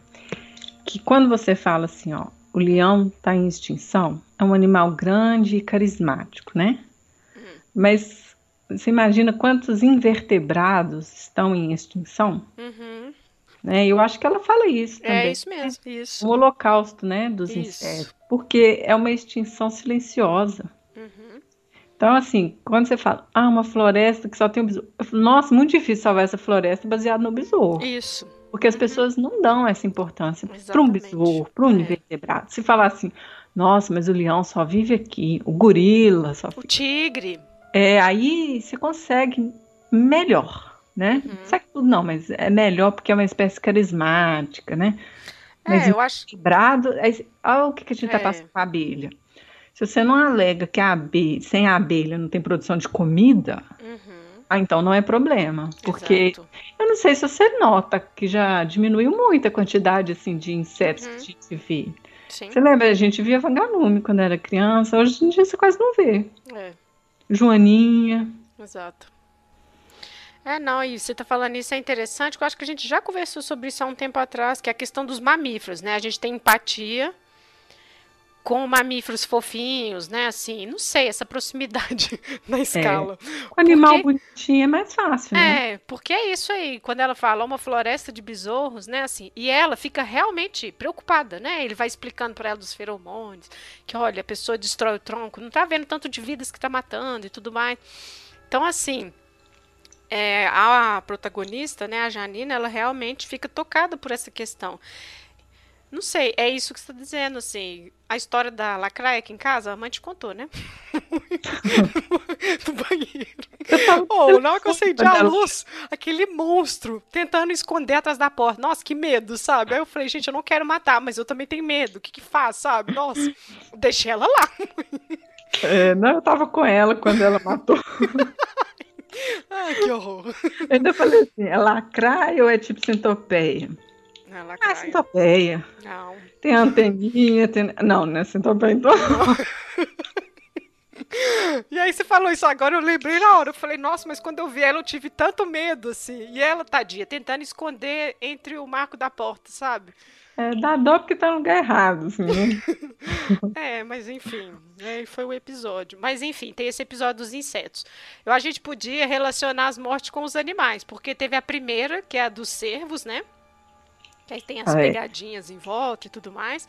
que quando você fala assim, ó, o leão está em extinção, é um animal grande e carismático, né? Uhum. Mas você imagina quantos invertebrados estão em extinção? Uhum. Né? Eu acho que ela fala isso é também. É isso mesmo, isso. O holocausto, né, dos isso. insetos. Porque é uma extinção silenciosa. Uhum. Então, assim, quando você fala, ah, uma floresta que só tem um besouro. Nossa, muito difícil salvar essa floresta baseada no besouro. Isso. Porque as uhum. pessoas não dão essa importância para um besouro, para um é. invertebrado. Se falar assim, nossa, mas o leão só vive aqui, o gorila só. O tigre. É, aí você consegue melhor, né? Uhum. Não tudo não, mas é melhor porque é uma espécie carismática, né? Mas é, eu acho. Quebrado, olha o que, que a gente está é. passando com a abelha. Se você não alega que a abelha, sem a abelha não tem produção de comida, uhum. ah, então não é problema. Porque Exato. eu não sei se você nota que já diminuiu muito a quantidade assim, de insetos uhum. que a gente vê. Sim. Você lembra? A gente via vagalume quando era criança, hoje em dia você quase não vê. É. Joaninha. Exato. É, não, e você está falando isso é interessante, eu acho que a gente já conversou sobre isso há um tempo atrás, que é a questão dos mamíferos, né? A gente tem empatia com mamíferos fofinhos, né? Assim, não sei, essa proximidade na é. escala. É. O animal porque, bonitinho é mais fácil, né? É, porque é isso aí. Quando ela fala uma floresta de besouros, né? Assim, e ela fica realmente preocupada, né? Ele vai explicando para ela dos feromônios, que olha, a pessoa destrói o tronco, não tá vendo tanto de vidas que tá matando e tudo mais. Então, assim, é, a protagonista, né, a Janina, ela realmente fica tocada por essa questão. Não sei, é isso que você está dizendo, assim. A história da lacraia aqui em casa, a mãe te contou, né? no banheiro. Oh, na hora que eu acendi a luz, aquele monstro tentando esconder atrás da porta. Nossa, que medo, sabe? Aí eu falei, gente, eu não quero matar, mas eu também tenho medo. O que que faz, sabe? Nossa, deixei ela lá. É, não, eu tava com ela quando ela matou. Ai, que horror. Eu ainda falei assim, é lacraia ou é tipo centopeia? Ela ah, centopeia. Não. Tem anteninha, tem... Não, não é centopeia, então. E aí você falou isso agora, eu lembrei na hora. Eu falei, nossa, mas quando eu vi ela, eu tive tanto medo, assim. E ela, tadinha, tentando esconder entre o marco da porta, sabe? É, dá dó porque tá no lugar errado, assim. Né? é, mas enfim, é, foi o episódio. Mas enfim, tem esse episódio dos insetos. Eu, a gente podia relacionar as mortes com os animais, porque teve a primeira, que é a dos cervos, né? Que aí tem as ah, é. pegadinhas em volta e tudo mais.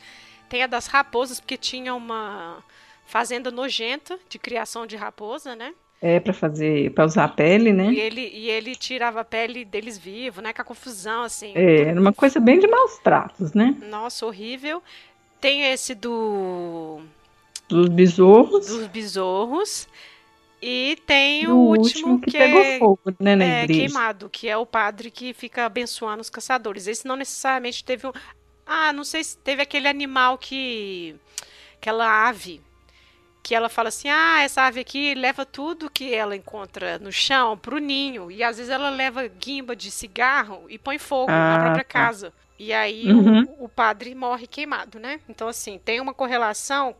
Tem a das raposas, porque tinha uma fazenda nojenta de criação de raposa, né? É, para fazer, para usar a pele, né? E ele, e ele tirava a pele deles vivo, né? Com a confusão, assim. É, era uma coisa bem de maus tratos, né? Nossa, horrível. Tem esse do. Dos besouros. Dos besouros. E tem o, o último, que, que pegou é, fogo, né, na é, igreja. queimado, que é o padre que fica abençoando os caçadores. Esse não necessariamente teve um. Ah, não sei se teve aquele animal que. Aquela ave. Que ela fala assim: ah, essa ave aqui leva tudo que ela encontra no chão pro ninho. E às vezes ela leva guimba de cigarro e põe fogo ah, na própria tá. casa. E aí uhum. o, o padre morre queimado, né? Então, assim, tem uma correlação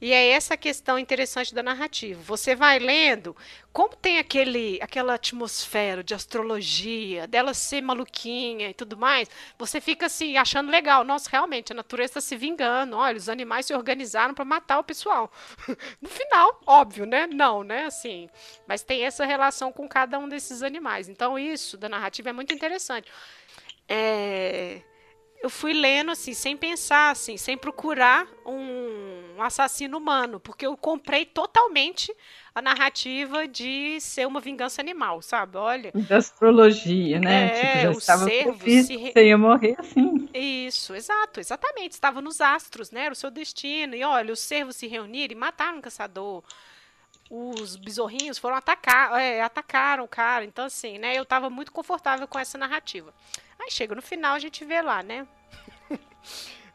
e é essa questão interessante da narrativa. Você vai lendo, como tem aquele, aquela atmosfera de astrologia, dela ser maluquinha e tudo mais, você fica assim, achando legal. Nossa, realmente, a natureza está se vingando. Olha, os animais se organizaram para matar o pessoal. no final, óbvio, né? Não, né? Assim, mas tem essa relação com cada um desses animais. Então, isso da narrativa é muito interessante. É eu fui lendo assim, sem pensar, assim, sem procurar um assassino humano, porque eu comprei totalmente a narrativa de ser uma vingança animal, sabe? Olha. Da astrologia, né? É, tipo, já o estava cervo se... você ia morrer assim. Isso, exato, exatamente. Estava nos astros, né? Era o seu destino. E olha, os cervos se reuniram e mataram o caçador. Os besorrinhos foram atacar, é, atacaram o cara. Então, assim, né? Eu estava muito confortável com essa narrativa. Aí chega no final, a gente vê lá, né?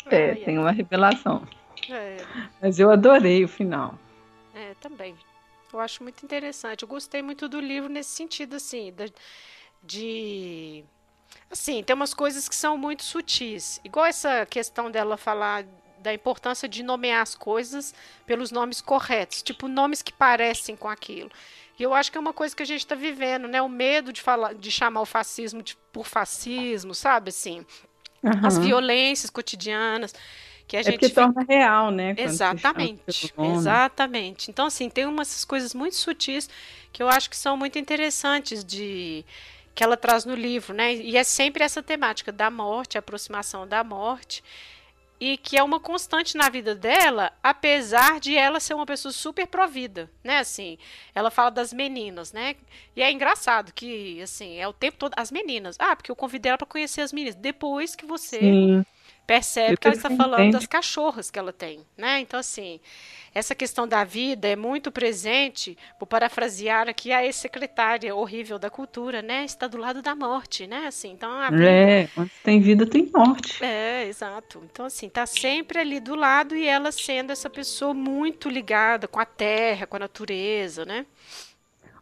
É, Ai, tem uma revelação. É. Mas eu adorei o final. É, também. Eu acho muito interessante. Eu gostei muito do livro nesse sentido, assim, de, de Assim, tem umas coisas que são muito sutis. Igual essa questão dela falar da importância de nomear as coisas pelos nomes corretos, tipo nomes que parecem com aquilo. E eu acho que é uma coisa que a gente está vivendo, né? O medo de falar, de chamar o fascismo de, por fascismo, sabe? Assim, uhum. as violências cotidianas que a é gente fica... torna real, né? Exatamente, exatamente. Então assim tem umas coisas muito sutis que eu acho que são muito interessantes de que ela traz no livro, né? E é sempre essa temática da morte, a aproximação da morte e que é uma constante na vida dela, apesar de ela ser uma pessoa super provida, né? Assim, ela fala das meninas, né? E é engraçado que, assim, é o tempo todo as meninas. Ah, porque eu convidei ela para conhecer as meninas. Depois que você Sim. Percebe Depois que ela está falando entende. das cachorras que ela tem, né? Então, assim, essa questão da vida é muito presente, vou parafrasear aqui a ex-secretária horrível da cultura, né? Está do lado da morte, né? Assim, então a vida... É, onde tem vida tem morte. É, exato. Então, assim, tá sempre ali do lado e ela sendo essa pessoa muito ligada com a terra, com a natureza, né?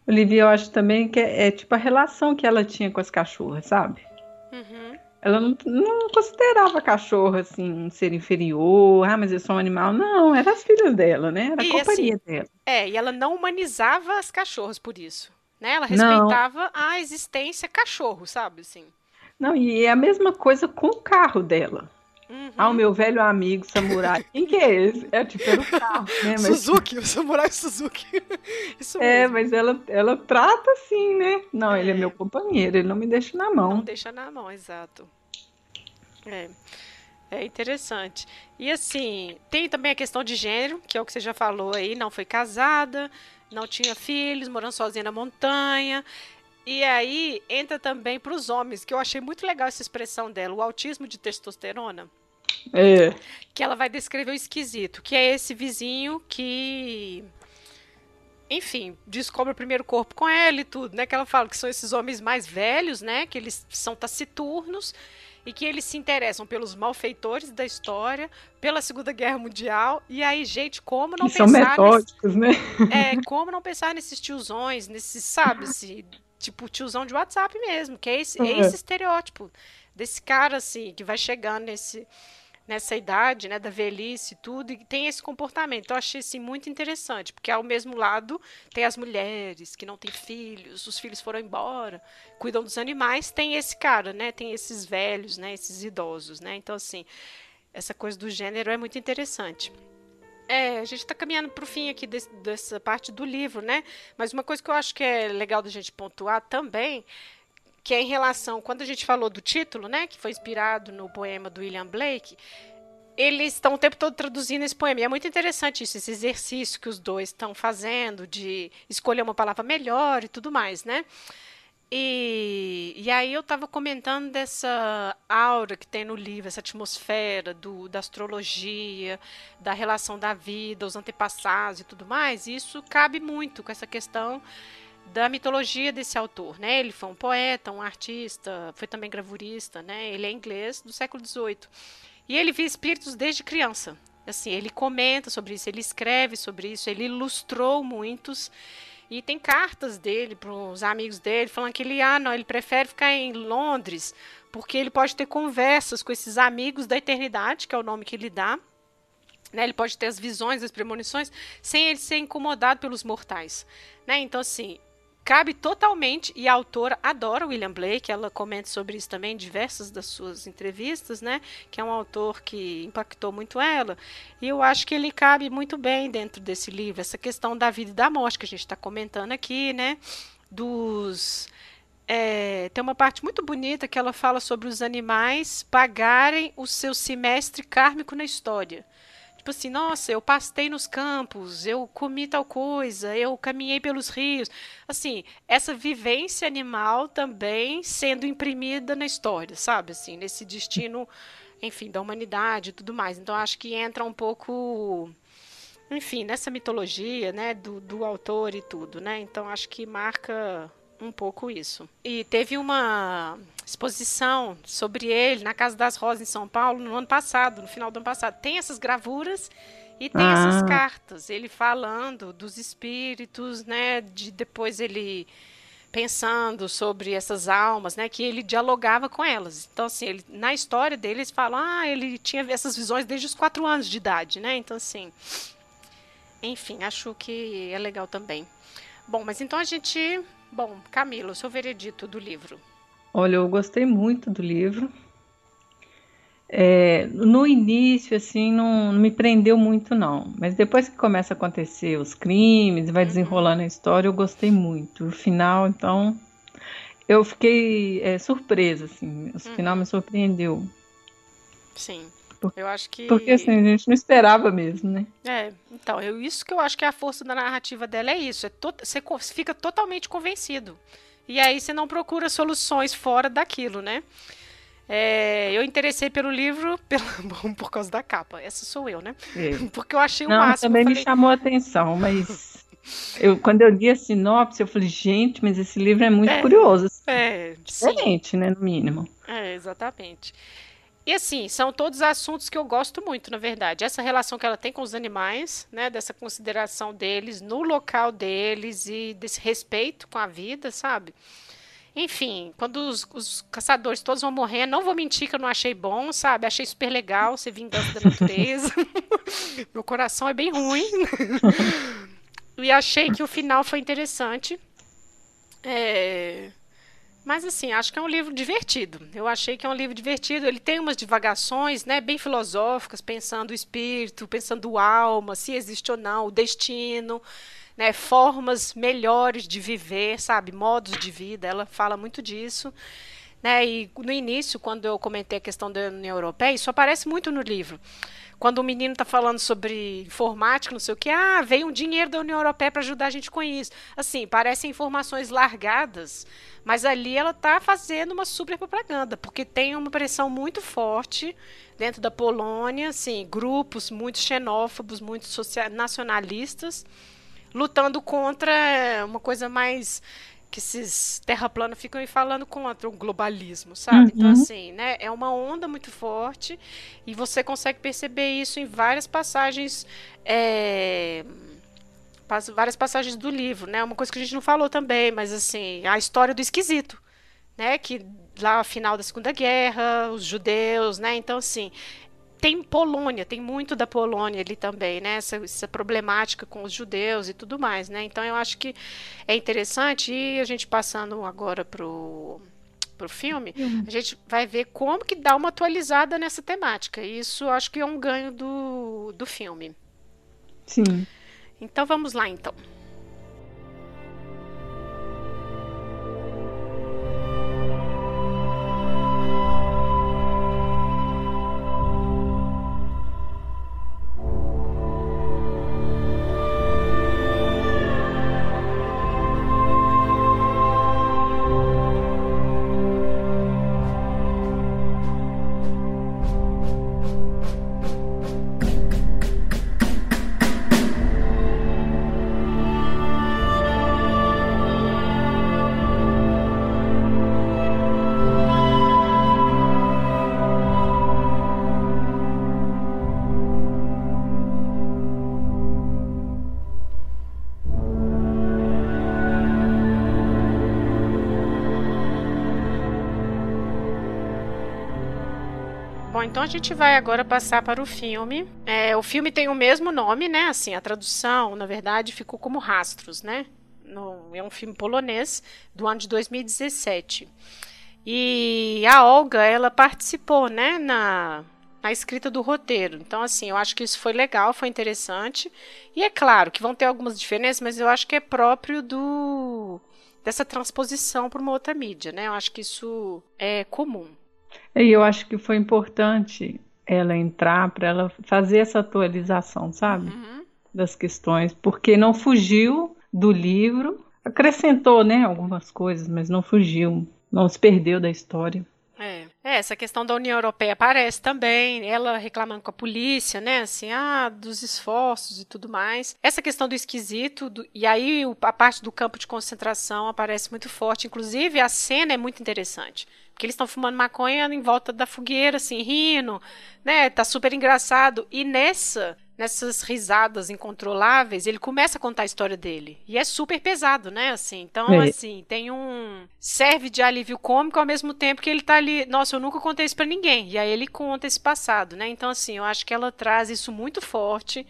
Olivia, eu acho também que é, é tipo a relação que ela tinha com as cachorras, sabe? Uhum. Ela não, não considerava cachorro assim um ser inferior, ah, mas eu sou um animal. Não, eram as filhas dela, né? Era a e, companhia assim, dela. É, e ela não humanizava as cachorras por isso. Né? Ela respeitava não. a existência cachorro, sabe? Assim. Não, e é a mesma coisa com o carro dela. Uhum. Ah, o meu velho amigo samurai. Quem que é esse? É tipo era o carro, né? Mas... Suzuki, o samurai Suzuki. Isso é, mas ela, ela trata assim, né? Não, é. ele é meu companheiro, ele não me deixa na mão. Não deixa na mão, exato. É. É interessante. E assim, tem também a questão de gênero, que é o que você já falou aí, não foi casada, não tinha filhos, morando sozinha na montanha. E aí entra também para os homens, que eu achei muito legal essa expressão dela, o autismo de testosterona. É. Que ela vai descrever o esquisito, que é esse vizinho que enfim, descobre o primeiro corpo com ela e tudo, né? Que ela fala que são esses homens mais velhos, né? Que eles são taciturnos e que eles se interessam pelos malfeitores da história, pela Segunda Guerra Mundial. E aí, gente, como não que pensar. São metódicos, nesse... né? É, como não pensar nesses tiozões, nesses, sabe, esse, tipo tiozão de WhatsApp mesmo, que é esse, uhum. é esse estereótipo desse cara, assim, que vai chegando nesse nessa idade, né, da velhice e tudo, e tem esse comportamento. Eu achei assim muito interessante, porque ao mesmo lado tem as mulheres que não têm filhos, os filhos foram embora, cuidam dos animais, tem esse cara, né, tem esses velhos, né, esses idosos, né? Então assim, essa coisa do gênero é muito interessante. É, a gente está caminhando para o fim aqui desse, dessa parte do livro, né? Mas uma coisa que eu acho que é legal da gente pontuar também que é em relação, quando a gente falou do título, né, que foi inspirado no poema do William Blake, eles estão o tempo todo traduzindo esse poema. E é muito interessante isso, esse exercício que os dois estão fazendo de escolher uma palavra melhor e tudo mais, né? E, e aí eu estava comentando dessa aura que tem no livro, essa atmosfera do, da astrologia, da relação da vida, os antepassados e tudo mais. E isso cabe muito com essa questão da mitologia desse autor, né? Ele foi um poeta, um artista, foi também gravurista, né? Ele é inglês do século XVIII. E ele via espíritos desde criança. Assim, ele comenta sobre isso, ele escreve sobre isso, ele ilustrou muitos. E tem cartas dele para os amigos dele falando que ele, ah, não, ele prefere ficar em Londres porque ele pode ter conversas com esses amigos da eternidade, que é o nome que ele dá. Né, ele pode ter as visões, as premonições, sem ele ser incomodado pelos mortais. Né? Então, assim, cabe totalmente, e a autora adora William Blake, ela comenta sobre isso também em diversas das suas entrevistas, né? Que é um autor que impactou muito ela. E eu acho que ele cabe muito bem dentro desse livro, essa questão da vida e da morte que a gente está comentando aqui, né? Dos. É, tem uma parte muito bonita que ela fala sobre os animais pagarem o seu semestre kármico na história. Tipo assim, nossa, eu pastei nos campos, eu comi tal coisa, eu caminhei pelos rios. Assim, essa vivência animal também sendo imprimida na história, sabe? Assim, nesse destino, enfim, da humanidade e tudo mais. Então, acho que entra um pouco enfim, nessa mitologia, né, do, do autor e tudo, né? Então acho que marca um pouco isso. E teve uma exposição sobre ele na Casa das Rosas em São Paulo no ano passado, no final do ano passado. Tem essas gravuras e tem ah. essas cartas, ele falando dos espíritos, né, de depois ele pensando sobre essas almas, né, que ele dialogava com elas. Então, assim, ele, na história dele, eles falam, ah, ele tinha essas visões desde os quatro anos de idade, né? Então, assim, enfim, acho que é legal também. Bom, mas então a gente, bom, Camilo, seu veredito do livro. Olha, eu gostei muito do livro. É, no início, assim, não, não, me prendeu muito, não. Mas depois que começa a acontecer os crimes, vai uhum. desenrolando a história, eu gostei muito. O final, então, eu fiquei é, surpresa, assim. O uhum. final me surpreendeu. Sim. Eu acho que. Porque assim, a gente não esperava mesmo, né? É, então, eu, isso que eu acho que é a força da narrativa dela é isso. É to, você fica totalmente convencido. E aí você não procura soluções fora daquilo, né? É, eu interessei pelo livro pela, por causa da capa. Essa sou eu, né? É. Porque eu achei o Não, máximo. Também falei... me chamou a atenção, mas eu, quando eu li a sinopse, eu falei, gente, mas esse livro é muito é, curioso. É, diferente, sim. né, no mínimo. É, exatamente. E assim, são todos assuntos que eu gosto muito, na verdade. Essa relação que ela tem com os animais, né? Dessa consideração deles no local deles e desse respeito com a vida, sabe? Enfim, quando os, os, caçadores todos vão morrer, não vou mentir que eu não achei bom, sabe? Achei super legal ser vingança da natureza. Meu coração é bem ruim. e achei que o final foi interessante. É... Mas assim, acho que é um livro divertido. Eu achei que é um livro divertido. Ele tem umas divagações, né, bem filosóficas, pensando o espírito, pensando o alma, se existe ou não, o destino né, formas melhores de viver, sabe, modos de vida. Ela fala muito disso. Né, e no início, quando eu comentei a questão da União Europeia, isso aparece muito no livro. Quando o menino está falando sobre informática, não sei o que, ah, veio um dinheiro da União Europeia para ajudar a gente com isso. Assim, parecem informações largadas, mas ali ela está fazendo uma super propaganda, porque tem uma pressão muito forte dentro da Polônia, assim, grupos muito xenófobos, muito nacionalistas, lutando contra uma coisa mais que esses terraplanos ficam aí falando contra o globalismo, sabe? Então, uhum. Então, assim, né? É uma onda muito forte e você consegue perceber isso em várias passagens. É, várias passagens do livro, né? Uma coisa que a gente não falou também, mas assim, a história do esquisito, né? Que lá final da Segunda Guerra, os judeus, né? Então, assim, tem Polônia, tem muito da Polônia ali também, né? Essa, essa, problemática com os judeus e tudo mais, né? Então eu acho que é interessante e a gente passando agora pro pro filme, uhum. a gente vai ver como que dá uma atualizada nessa temática. Isso acho que é um ganho do, do filme. Sim. Então vamos lá então. Então a gente vai agora passar para o filme. É, o filme tem o mesmo nome, né? Assim, a tradução, na verdade, ficou como Rastros, né? No, é um filme polonês do ano de 2017. E a Olga, ela participou, né, na, na escrita do roteiro. Então, assim, eu acho que isso foi legal, foi interessante. E é claro que vão ter algumas diferenças, mas eu acho que é próprio do dessa transposição para uma outra mídia, né? Eu acho que isso é comum. E eu acho que foi importante ela entrar para ela fazer essa atualização, sabe? Uhum. Das questões, porque não fugiu do livro, acrescentou, né, algumas coisas, mas não fugiu, não se perdeu da história. É. essa questão da União Europeia aparece também, ela reclamando com a polícia, né, assim, ah, dos esforços e tudo mais. Essa questão do esquisito, do, e aí a parte do campo de concentração aparece muito forte, inclusive a cena é muito interessante. Porque eles estão fumando maconha em volta da fogueira, assim, rindo, né? Tá super engraçado. E nessa, nessas risadas incontroláveis, ele começa a contar a história dele. E é super pesado, né? Assim, então, é. assim, tem um. Serve de alívio cômico ao mesmo tempo que ele tá ali. Nossa, eu nunca contei isso pra ninguém. E aí ele conta esse passado, né? Então, assim, eu acho que ela traz isso muito forte.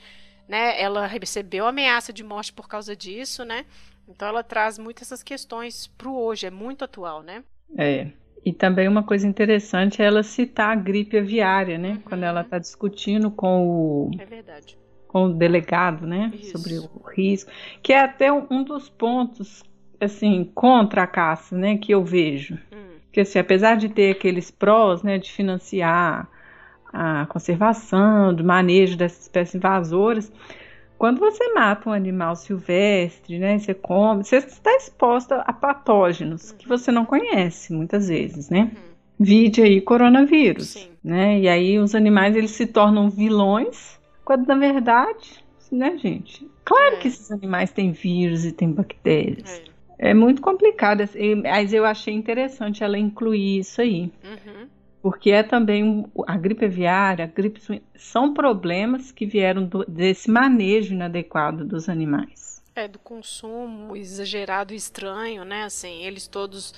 Né? Ela recebeu ameaça de morte por causa disso, né? Então ela traz muitas essas questões pro hoje, é muito atual, né? É. E também uma coisa interessante é ela citar a gripe aviária, né? Uhum. Quando ela está discutindo com o. É verdade. Com o delegado, né? Isso. Sobre o risco. Que é até um dos pontos, assim, contra a caça, né? Que eu vejo. Hum. Que, assim, apesar de ter aqueles prós, né? De financiar a conservação, do manejo dessas espécies invasoras, quando você mata um animal silvestre, né, você come, você está exposta a patógenos que você não conhece muitas vezes, né? Uhum. Vide aí coronavírus, Sim. né? E aí os animais eles se tornam vilões, quando na verdade, né, gente? Claro é. que esses animais têm vírus e têm bactérias. É. é muito complicado, mas eu achei interessante ela incluir isso aí. Uhum porque é também a gripe aviária, a gripe são problemas que vieram do, desse manejo inadequado dos animais. É, do consumo exagerado e estranho, né? Assim, eles todos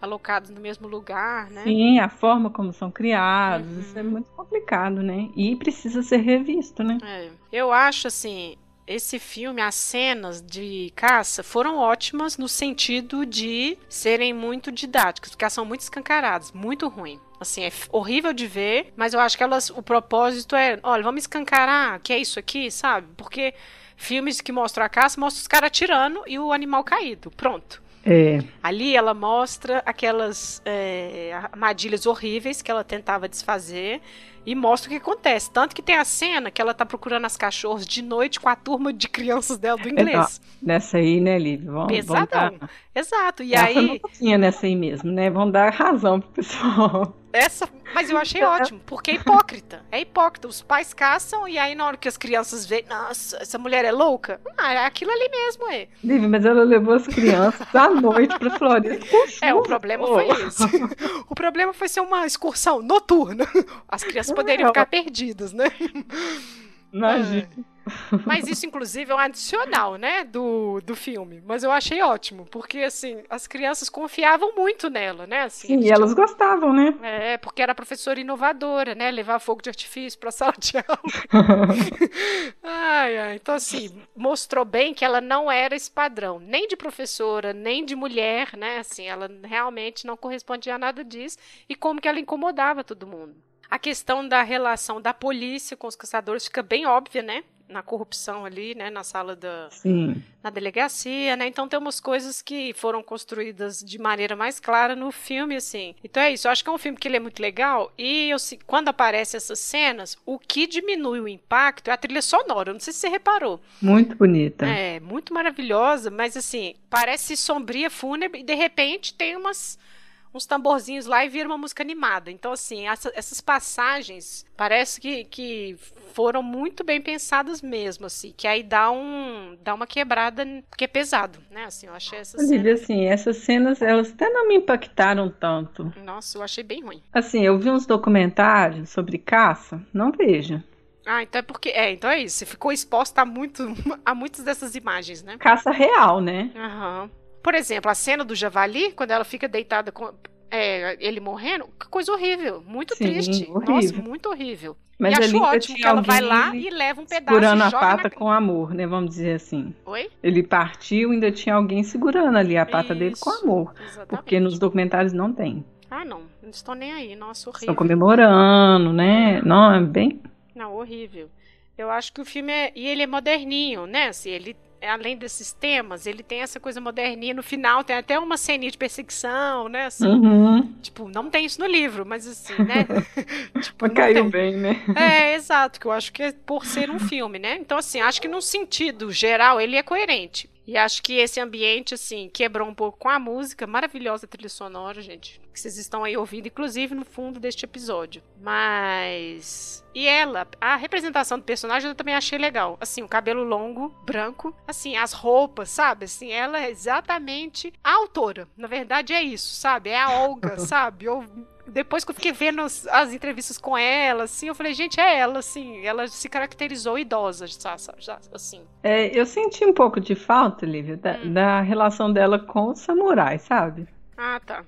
alocados no mesmo lugar, né? Sim, a forma como são criados, uhum. isso é muito complicado, né? E precisa ser revisto, né? É. Eu acho, assim, esse filme, as cenas de caça foram ótimas no sentido de serem muito didáticas, porque elas são muito escancaradas, muito ruim. Assim, é horrível de ver, mas eu acho que elas, o propósito é, olha, vamos escancarar, que é isso aqui, sabe? Porque filmes que mostram a caça mostram os caras tirando e o animal caído. Pronto. É. Ali ela mostra aquelas é, armadilhas horríveis que ela tentava desfazer e mostra o que acontece. Tanto que tem a cena que ela tá procurando as cachorras de noite com a turma de crianças dela do inglês. nessa aí, né, Lívia? Vamos, Pesadão. Vamos dar... Exato. E Essa aí. tinha nessa aí mesmo, né? Vamos dar razão pro pessoal. Essa, mas eu achei ótimo, porque é hipócrita. É hipócrita. Os pais caçam e aí na hora que as crianças veem, nossa, essa mulher é louca. Ah, é aquilo ali mesmo, é. Lívia, mas ela levou as crianças à noite pra Floresta. É, o problema foi esse. O problema foi ser uma excursão noturna. As crianças poderiam ficar perdidas, né? Imagina. Mas isso, inclusive, é um adicional, né, do, do filme. Mas eu achei ótimo, porque, assim, as crianças confiavam muito nela, né? Assim, Sim, e elas tinham... gostavam, né? É, porque era professora inovadora, né? Levar fogo de artifício pra sala de aula. ai, ai. Então, assim, mostrou bem que ela não era esse padrão, nem de professora, nem de mulher, né? Assim, ela realmente não correspondia a nada disso. E como que ela incomodava todo mundo. A questão da relação da polícia com os caçadores fica bem óbvia, né? Na corrupção ali, né? Na sala da. Sim. Na delegacia, né? Então tem umas coisas que foram construídas de maneira mais clara no filme, assim. Então é isso. Eu acho que é um filme que ele é muito legal. E eu, quando aparecem essas cenas, o que diminui o impacto é a trilha sonora. Eu não sei se você reparou. Muito bonita. É, muito maravilhosa, mas assim, parece sombria, fúnebre, e de repente tem umas uns tamborzinhos lá e vira uma música animada. Então, assim, essa, essas passagens parece que, que foram muito bem pensadas mesmo, assim, que aí dá um dá uma quebrada, porque é pesado, né? Assim, eu achei essas cenas... assim, essas cenas, elas até não me impactaram tanto. Nossa, eu achei bem ruim. Assim, eu vi uns documentários sobre caça, não vejo. Ah, então é porque. É, então é isso. Você ficou exposta a, muito, a muitas dessas imagens, né? Caça real, né? Aham. Uhum. Por exemplo, a cena do javali, quando ela fica deitada com é, ele morrendo, que coisa horrível, muito Sim, triste. Horrível. Nossa, muito horrível. Mas e acho ótimo que ela vai lá e leva um pedaço segurando a pata na... com amor, né? Vamos dizer assim. Oi? Ele partiu e ainda tinha alguém segurando ali a pata Isso, dele com amor. Exatamente. Porque nos documentários não tem. Ah, não. Não estou nem aí. Nossa, horrível. Estão comemorando, né? Não, é bem. Não, horrível. Eu acho que o filme é. E ele é moderninho, né? Assim, ele além desses temas, ele tem essa coisa moderninha. No final tem até uma cena de perseguição, né? Assim, uhum. Tipo, não tem isso no livro, mas assim, né? tipo, caiu tem. bem, né? É, exato, que eu acho que é por ser um filme, né? Então, assim, acho que num sentido geral ele é coerente. E acho que esse ambiente, assim, quebrou um pouco com a música, maravilhosa trilha sonora, gente, que vocês estão aí ouvindo, inclusive no fundo deste episódio. Mas. E ela, a representação do personagem eu também achei legal. Assim, o cabelo longo, branco, assim, as roupas, sabe? Assim, ela é exatamente a autora. Na verdade é isso, sabe? É a Olga, sabe? Eu depois que eu fiquei vendo as, as, entrevistas com ela, assim, eu falei, gente, é ela, assim, ela se caracterizou idosa, já, já assim. É, eu senti um pouco de falta, Lívia, da, hum. da relação dela com o samurai, sabe? Ah, tá.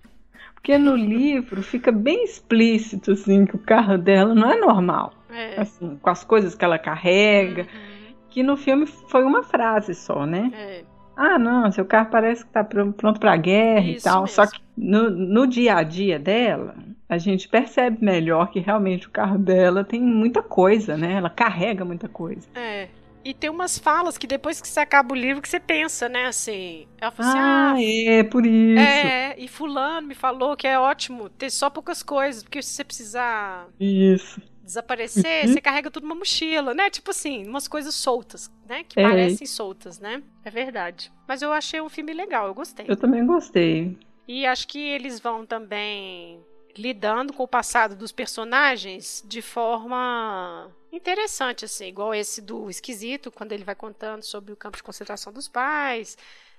Porque no livro fica bem explícito, assim, que o carro dela não é normal. É. Assim, com as coisas que ela carrega. Uhum. Que no filme foi uma frase só, né? É. Ah, não, seu carro parece que tá pronto pra guerra Isso e tal. Mesmo. Só que no, no dia a dia dela, a gente percebe melhor que realmente o carro dela tem muita coisa, né? Ela carrega muita coisa. É. E tem umas falas que depois que você acaba o livro que você pensa, né, assim. Ela fala assim, ah, ah é, por isso. É, e fulano me falou que é ótimo ter só poucas coisas, porque se você precisar isso. desaparecer, uhum. você carrega tudo numa mochila, né? Tipo assim, umas coisas soltas, né? Que é. parecem soltas, né? É verdade. Mas eu achei um filme legal, eu gostei. Eu também gostei. E acho que eles vão também lidando com o passado dos personagens de forma interessante, assim, igual esse do Esquisito, quando ele vai contando sobre o campo de concentração dos pais.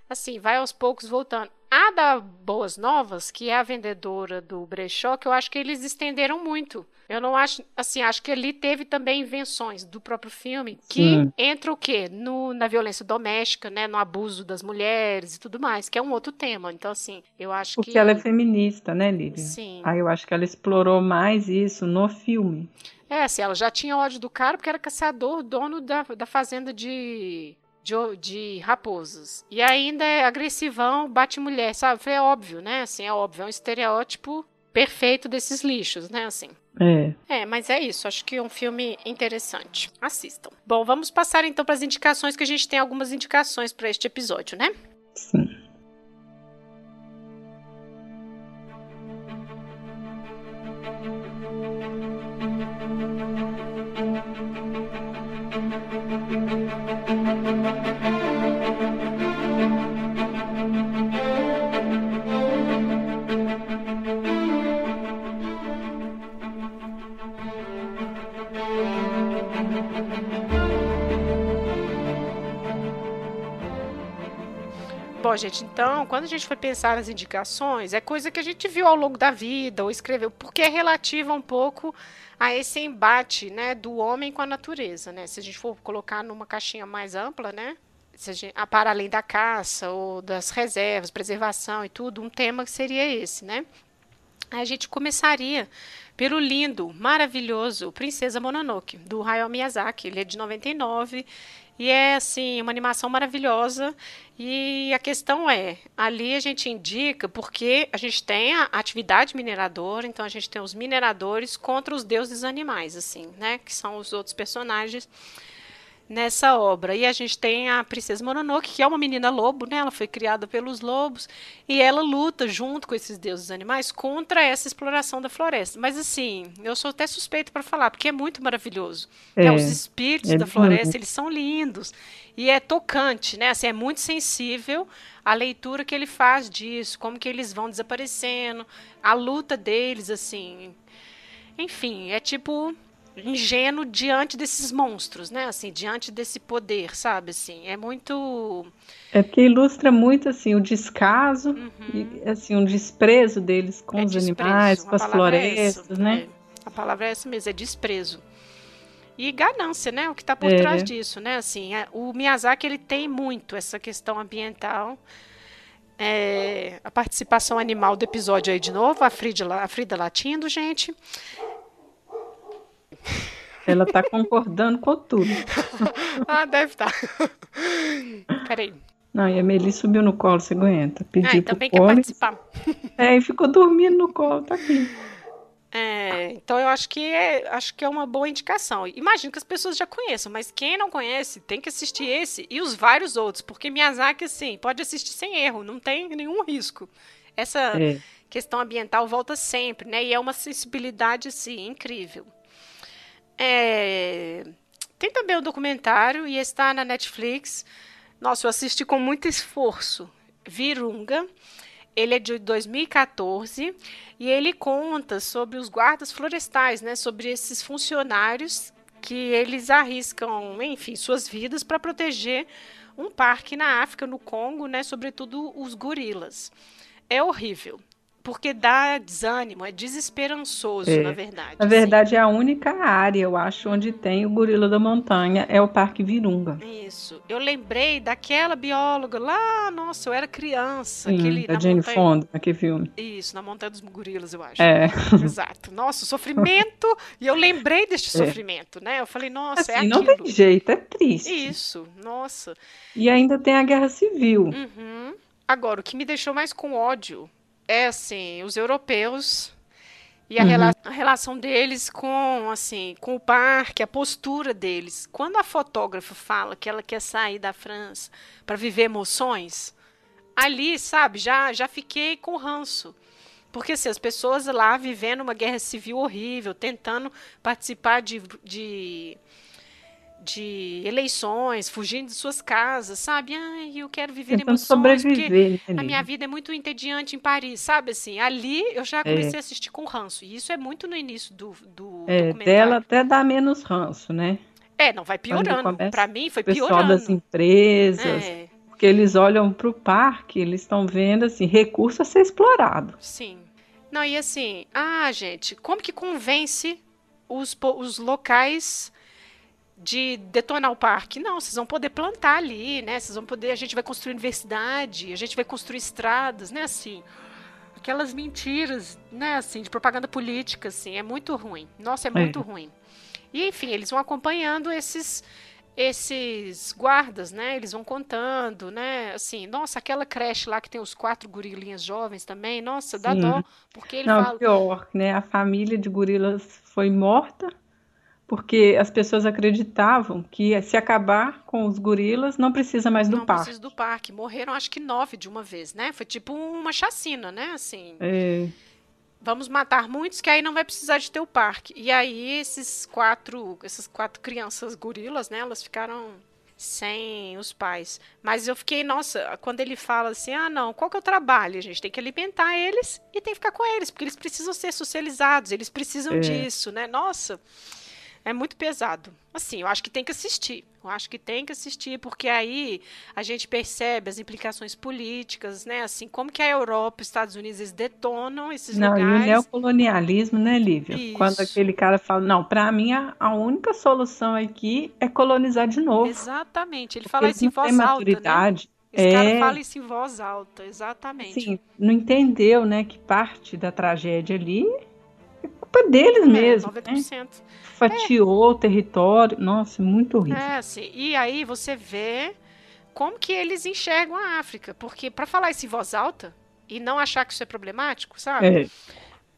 Assim, vai aos poucos voltando. A da Boas Novas, que é a vendedora do brechó, que eu acho que eles estenderam muito. Eu não acho, assim, acho que ali teve também invenções do próprio filme que Sim. entra o quê? No, na violência doméstica, né, no abuso das mulheres e tudo mais, que é um outro tema. Então, assim, eu acho Porque que... ela é feminista, né, Lívia? Sim. Aí eu acho que ela explorou mais isso no filme. É, assim, ela já tinha ódio do cara porque era caçador, dono da, da fazenda de, de, de raposas. E ainda é agressivão, bate mulher, sabe? Foi é óbvio, né? Assim, é óbvio, é um estereótipo perfeito desses lixos, né? Assim. É. É, mas é isso. Acho que é um filme interessante. Assistam. Bom, vamos passar então para as indicações, que a gente tem algumas indicações para este episódio, né? Sim. Gente, então, quando a gente foi pensar nas indicações, é coisa que a gente viu ao longo da vida ou escreveu, porque é relativa um pouco a esse embate, né, do homem com a natureza, né? Se a gente for colocar numa caixinha mais ampla, né, se a gente, a para além da caça ou das reservas, preservação e tudo, um tema seria esse, né? A gente começaria pelo lindo, maravilhoso Princesa Mononoke, do Hayao Miyazaki. Ele é de 99 e é assim, uma animação maravilhosa. E a questão é, ali a gente indica porque a gente tem a atividade mineradora, então a gente tem os mineradores contra os deuses animais, assim, né? Que são os outros personagens nessa obra. E a gente tem a Princesa Mononoke, que é uma menina lobo, né? Ela foi criada pelos lobos e ela luta junto com esses deuses animais contra essa exploração da floresta. Mas assim, eu sou até suspeito para falar, porque é muito maravilhoso. É, os espíritos é da floresta, eles são lindos e é tocante, né? Assim, é muito sensível a leitura que ele faz disso, como que eles vão desaparecendo, a luta deles, assim. Enfim, é tipo ingênuo diante desses monstros, né? Assim, diante desse poder, sabe? Assim, é muito. É porque ilustra muito assim o descaso uhum. e assim um desprezo deles com é os desprezo. animais, com as é florestas, é né? É. A palavra é essa mesmo, é desprezo. E ganância, né? O que está por é. trás disso, né? Assim, é, o Miyazaki ele tem muito essa questão ambiental. É, a participação animal do episódio aí de novo, a Frida, a Frida latindo, gente. Ela tá concordando com tudo. ah, deve estar. Tá. Peraí. Não, e a Meli subiu no colo, você aguenta. Pediu ah, e também quer participar. É, e ficou dormindo no colo, tá aqui. É, então eu acho que é, acho que é uma boa indicação. Imagino que as pessoas já conheçam, mas quem não conhece tem que assistir esse e os vários outros, porque Miyazaki assim pode assistir sem erro, não tem nenhum risco. Essa é. questão ambiental volta sempre, né? E é uma sensibilidade assim incrível. É... Tem também o um documentário e está na Netflix. Nossa, eu assisti com muito esforço. Virunga. Ele é de 2014 e ele conta sobre os guardas florestais, né? Sobre esses funcionários que eles arriscam, enfim, suas vidas para proteger um parque na África, no Congo, né? Sobretudo os gorilas. É horrível. Porque dá desânimo, é desesperançoso, é. na verdade. Na verdade, é a única área, eu acho, onde tem o gorila da montanha, é o Parque Virunga. Isso. Eu lembrei daquela bióloga lá, nossa, eu era criança. Sim, aquele, da Jane montanha... Fonda, aquele filme. Isso, na Montanha dos Gorilas, eu acho. É. Exato. Nossa, o sofrimento, e eu lembrei deste é. sofrimento, né? Eu falei, nossa, é assim, é aquilo. não tem jeito, é triste. Isso, nossa. E ainda tem a Guerra Civil. Uhum. Agora, o que me deixou mais com ódio é assim, os europeus e a, uhum. rela a, relação deles com assim com o parque, a postura deles. Quando a fotógrafa fala que ela quer sair da França para viver emoções, ali, sabe, já já fiquei com ranço. Porque assim, as pessoas lá vivendo uma guerra civil horrível, tentando participar de, de de eleições, fugindo de suas casas, sabe? Ai, eu quero viver Tentando emoções, sobreviver, porque a minha vida é muito entediante em Paris, sabe? Assim, ali eu já comecei é. a assistir com ranço. E isso é muito no início do, do é, documentário. Dela até dá menos ranço, né? É, não, vai piorando. Para mim foi piorando. O pessoal das empresas, é. porque eles olham para o parque, eles estão vendo, assim, recurso a ser explorado. Sim. Não, e assim, ah, gente, como que convence os, os locais de detonar o parque. Não, vocês vão poder plantar ali, né? Vocês vão poder, a gente vai construir universidade, a gente vai construir estradas, né? Assim, aquelas mentiras, né? Assim, de propaganda política, assim, é muito ruim. Nossa, é muito é. ruim. E enfim, eles vão acompanhando esses esses guardas, né? Eles vão contando, né? Assim, nossa, aquela creche lá que tem os quatro gorilinhas jovens também, nossa, dá Sim. dó, porque ele Não, fala... pior, né? A família de gorilas foi morta porque as pessoas acreditavam que se acabar com os gorilas não precisa mais do não parque. Não precisa do parque. Morreram acho que nove de uma vez, né? Foi tipo uma chacina, né? Assim. É. Vamos matar muitos que aí não vai precisar de ter o parque. E aí esses quatro, essas quatro crianças gorilas, né? Elas ficaram sem os pais. Mas eu fiquei, nossa, quando ele fala assim, ah, não, qual que é o trabalho? A gente tem que alimentar eles e tem que ficar com eles, porque eles precisam ser socializados, eles precisam é. disso, né? Nossa é muito pesado. Assim, eu acho que tem que assistir. Eu acho que tem que assistir, porque aí a gente percebe as implicações políticas, né? Assim, como que a Europa, os Estados Unidos, eles detonam esses não, lugares. Não, e o neocolonialismo, né, Lívia? Isso. Quando aquele cara fala, não, para mim a, a, única solução aqui é colonizar de novo. Exatamente. Ele fala isso em voz alta, né? maturidade. né? Esse é... cara fala isso em voz alta, exatamente. Sim, não entendeu, né, que parte da tragédia ali é culpa deles é, mesmo. 90%. Né? fatiou é. o território. Nossa, muito horrível. É, sim. E aí você vê como que eles enxergam a África. Porque para falar isso em voz alta e não achar que isso é problemático, sabe? É.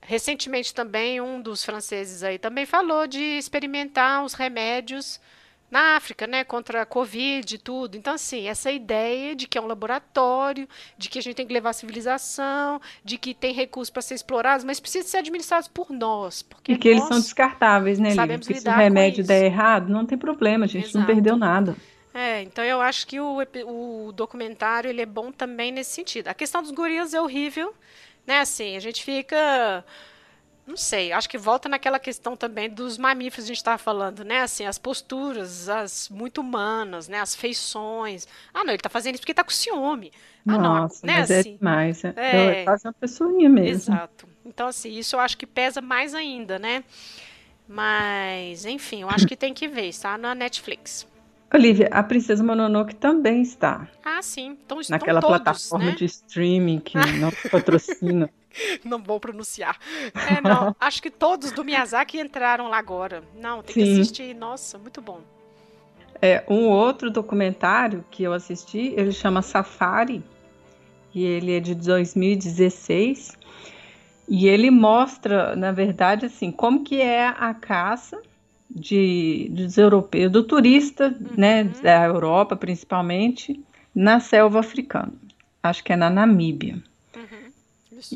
Recentemente também um dos franceses aí também falou de experimentar os remédios na África, né, contra a Covid e tudo. Então, assim, essa ideia de que é um laboratório, de que a gente tem que levar a civilização, de que tem recursos para ser explorados, mas precisa ser administrados por nós. Porque e que eles são descartáveis, né, Lívia? Porque se o remédio der errado, não tem problema, a gente Exato. não perdeu nada. É, então eu acho que o, o documentário ele é bom também nesse sentido. A questão dos gorilas é horrível, né? Assim, a gente fica não sei, acho que volta naquela questão também dos mamíferos que a gente estava falando, né? Assim, as posturas, as muito humanas, né? As feições. Ah, não, ele está fazendo isso porque está com ciúme. Ah, Nossa, não, né? Mas é assim, é demais. É, é quase uma pessoinha mesmo. Exato. Então, assim, isso eu acho que pesa mais ainda, né? Mas, enfim, eu acho que tem que ver, está na Netflix. Olivia, a Princesa Mononoke também está. Ah, sim. Então, Naquela todos, plataforma né? de streaming que não patrocina. não vou pronunciar. É, não, acho que todos do Miyazaki entraram lá agora. Não, tem Sim. que assistir. Nossa, muito bom. É, um outro documentário que eu assisti, ele chama Safari, e ele é de 2016. E ele mostra, na verdade, assim, como que é a caça de, dos europeus, do turista, uhum. né, da Europa principalmente, na selva africana. Acho que é na Namíbia.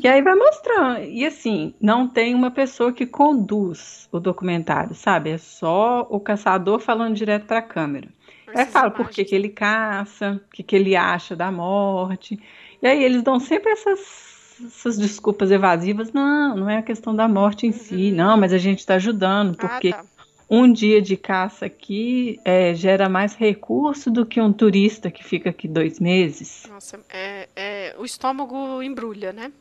E aí vai mostrando. E assim, não tem uma pessoa que conduz o documentário, sabe? É só o caçador falando direto para a câmera. Aí fala por que, que ele caça, o que, que ele acha da morte. E aí eles dão sempre essas, essas desculpas evasivas. Não, não é a questão da morte em uhum. si. Não, mas a gente está ajudando, ah, porque ah, tá. um dia de caça aqui é, gera mais recurso do que um turista que fica aqui dois meses. Nossa, é, é, o estômago embrulha, né?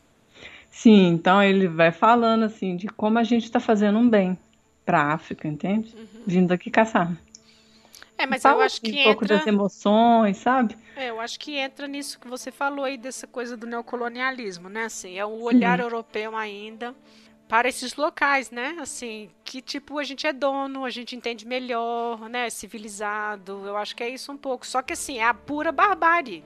Sim, então ele vai falando assim de como a gente está fazendo um bem para a África, entende? Uhum. Vindo aqui caçar. É, mas Fala eu acho que um entra... pouco das emoções, sabe? É, eu acho que entra nisso que você falou aí dessa coisa do neocolonialismo, né? Assim, é um olhar uhum. europeu ainda para esses locais, né? Assim, que tipo a gente é dono, a gente entende melhor, né? Civilizado. Eu acho que é isso um pouco. Só que assim, é a pura barbárie.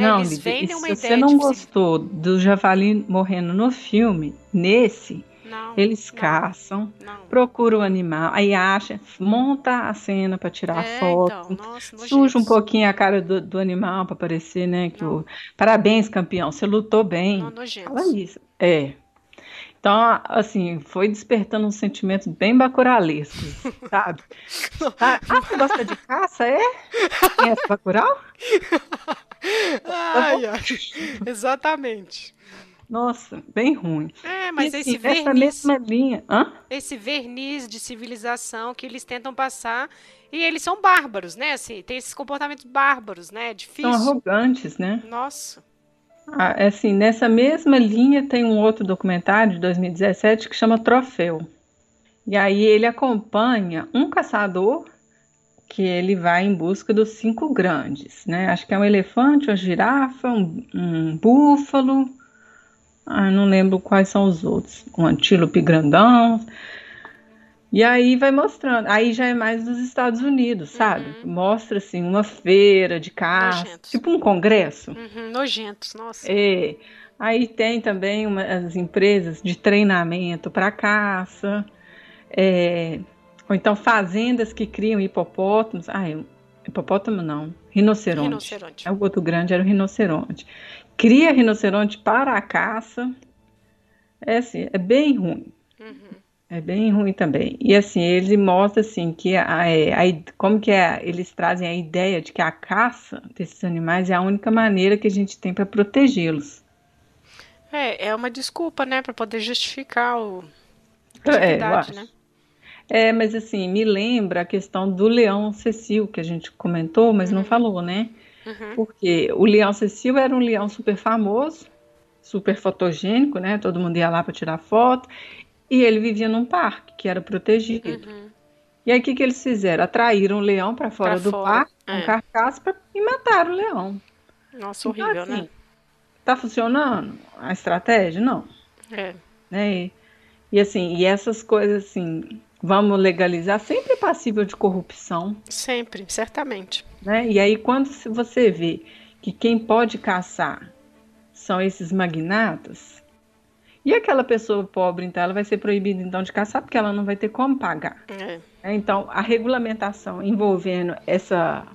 Né? Não, Eles vendem uma se ideia você não gostou do javali morrendo no filme, nesse, não, eles caçam, não. procuram o animal, aí acha, monta a cena para tirar é, foto, então, nossa, suja um pouquinho a cara do, do animal para parecer, né, que o parabéns campeão, você lutou bem. Não, Fala isso. É. Então, assim, foi despertando uns sentimentos bem bacuralescos, sabe? Ah, ah, você gosta de caça, é? Conhece bacural? Ai, ai. Exatamente. Nossa, bem ruim. É, mas e, esse assim, verniz. Essa mesma linha. Hã? Esse verniz de civilização que eles tentam passar. E eles são bárbaros, né? Assim, tem esses comportamentos bárbaros, né? É difícil. São arrogantes, né? Nossa. Ah, é assim, nessa mesma linha tem um outro documentário de 2017 que chama Troféu. E aí ele acompanha um caçador que ele vai em busca dos cinco grandes, né? Acho que é um elefante, uma girafa, um, um búfalo ah, não lembro quais são os outros. Um antílope grandão. E aí vai mostrando. Aí já é mais dos Estados Unidos, sabe? Uhum. Mostra assim uma feira de caça, Nojentos. tipo um congresso. Uhum, nojentos, nossa. É. Aí tem também uma, as empresas de treinamento para caça. É, ou então fazendas que criam hipopótamos. Ah, hipopótamo não. Rinoceronte. Rinoceronte. É o outro grande era o rinoceronte cria rinoceronte para a caça. É assim, é bem ruim. Uhum. É bem ruim também. E assim, ele mostra assim que a, é, a, a, como que é, eles trazem a ideia de que a caça desses animais é a única maneira que a gente tem para protegê-los. É, é uma desculpa, né, para poder justificar o é, né? É, mas assim, me lembra a questão do leão Cecil, que a gente comentou, mas uhum. não falou, né? Uhum. Porque o leão Cecil era um leão super famoso, super fotogênico, né? Todo mundo ia lá para tirar foto. E ele vivia num parque que era protegido. Uhum. E aí o que, que eles fizeram? Atraíram o leão para fora pra do fora. parque, com é. carcaça, pra, e mataram o leão. Nossa, então, horrível, assim, né? Tá funcionando a estratégia? Não. É. Né? E, e assim, e essas coisas assim, vamos legalizar, sempre é passível de corrupção. Sempre, certamente. Né? E aí, quando você vê que quem pode caçar são esses magnatas, e aquela pessoa pobre, então, ela vai ser proibida então de caçar porque ela não vai ter como pagar. É. Né? Então, a regulamentação envolvendo essa,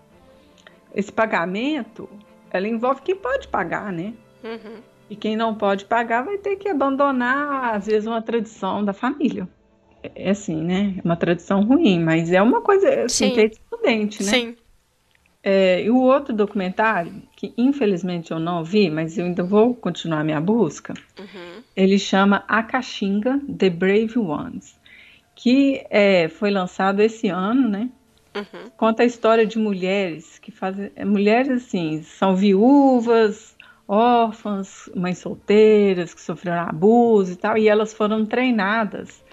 esse pagamento, ela envolve quem pode pagar, né? Uhum. E quem não pode pagar vai ter que abandonar, às vezes, uma tradição da família. É assim, né? É uma tradição ruim, mas é uma coisa assim, é excludente, né? Sim. É, e o outro documentário, que infelizmente eu não vi, mas eu ainda vou continuar minha busca, uhum. ele chama A Caxinga, The Brave Ones, que é, foi lançado esse ano, né? Uhum. Conta a história de mulheres que fazem. É, mulheres assim, são viúvas, órfãs, mães solteiras que sofreram abuso e tal, e elas foram treinadas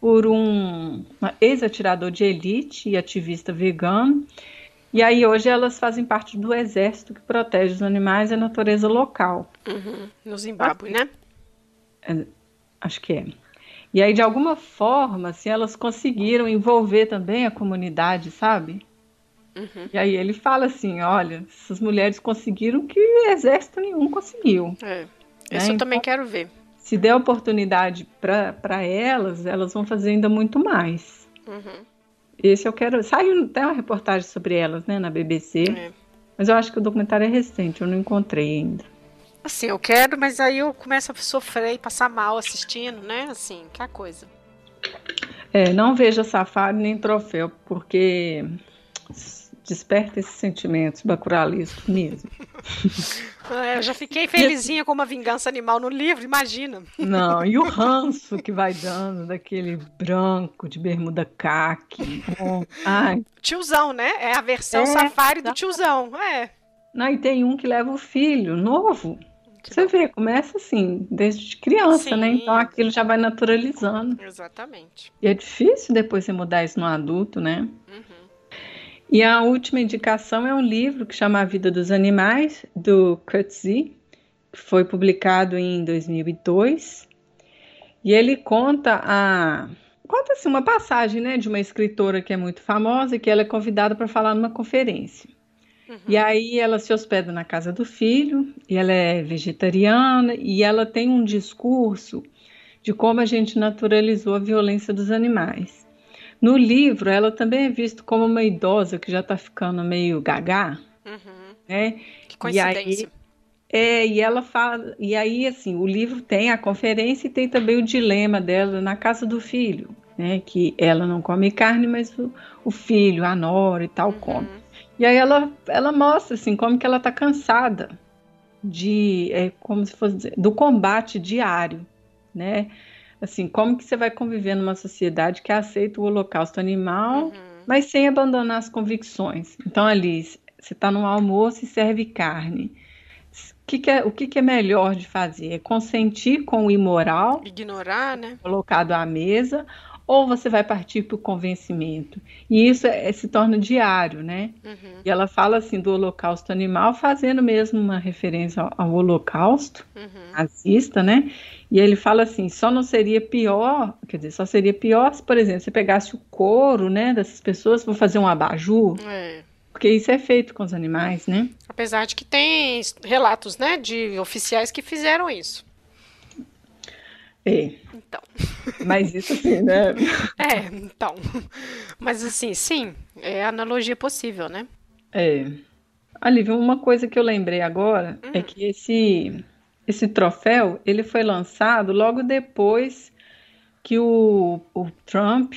por um ex-atirador de elite e ativista vegano e aí hoje elas fazem parte do exército que protege os animais e a natureza local. Uhum. No Zimbábue, né? É, acho que é. E aí, de alguma forma, assim, elas conseguiram envolver também a comunidade, sabe? Uhum. E aí ele fala assim, olha, essas mulheres conseguiram que exército nenhum conseguiu. É. Isso né? eu também então, quero ver. Se der oportunidade para elas, elas vão fazer ainda muito mais. Uhum. Esse eu quero. Saiu até uma reportagem sobre elas, né, na BBC. É. Mas eu acho que o documentário é recente, eu não encontrei ainda. Assim, eu quero, mas aí eu começo a sofrer e passar mal assistindo, né? Assim, que coisa. É, não veja safari nem troféu, porque desperta esses sentimentos bacuralísticos mesmo. É, eu já fiquei felizinha com uma vingança animal no livro, imagina. Não, e o ranço que vai dando daquele branco de bermuda caque. ai. Tiozão, né? É a versão é, safari do tiozão. É. Não, e tem um que leva o filho, novo. Você vê, começa assim, desde criança, né? Sim. Então aquilo já vai naturalizando. Exatamente. E é difícil depois você mudar isso no adulto, né? Uhum. E a última indicação é um livro que chama A Vida dos Animais, do Coetzee, que foi publicado em 2002. E ele conta a conta assim uma passagem, né, de uma escritora que é muito famosa e que ela é convidada para falar numa conferência. Uhum. E aí ela se hospeda na casa do filho, e ela é vegetariana e ela tem um discurso de como a gente naturalizou a violência dos animais. No livro, ela também é vista como uma idosa que já está ficando meio gaga, Uhum. né? Que E aí- coincidência. É, e ela fala, e aí assim, o livro tem a conferência e tem também o dilema dela na casa do filho, né? Que ela não come carne, mas o, o filho, a nora e tal come. Uhum. E aí ela, ela mostra assim como que ela tá cansada de, é como se fosse do combate diário, né? Assim, como que você vai conviver numa sociedade que aceita o holocausto animal, Uhum. mas sem abandonar as convicções. Então, ali, você está no almoço e serve carne. O que, que é, o que, que é melhor de fazer? É consentir com o imoral Ignorar, né? colocado à mesa ou você vai partir para o convencimento? E isso é- se torna diário, né? Uhum. E ela fala assim do holocausto animal, fazendo mesmo uma referência ao, ao holocausto Uhum. nazista, né? E ele fala assim, só não seria pior, quer dizer, só seria pior se, por exemplo, você pegasse o couro, né, dessas pessoas, vou fazer um abajur, É. porque isso é feito com os animais, né? Apesar de que tem relatos, né, de oficiais que fizeram isso. É, Então, mas isso assim, né? é, então. Mas assim, sim, é analogia possível, né? É. Olivia, uma coisa que eu lembrei agora é que esse esse troféu, ele foi lançado logo depois que o, o Trump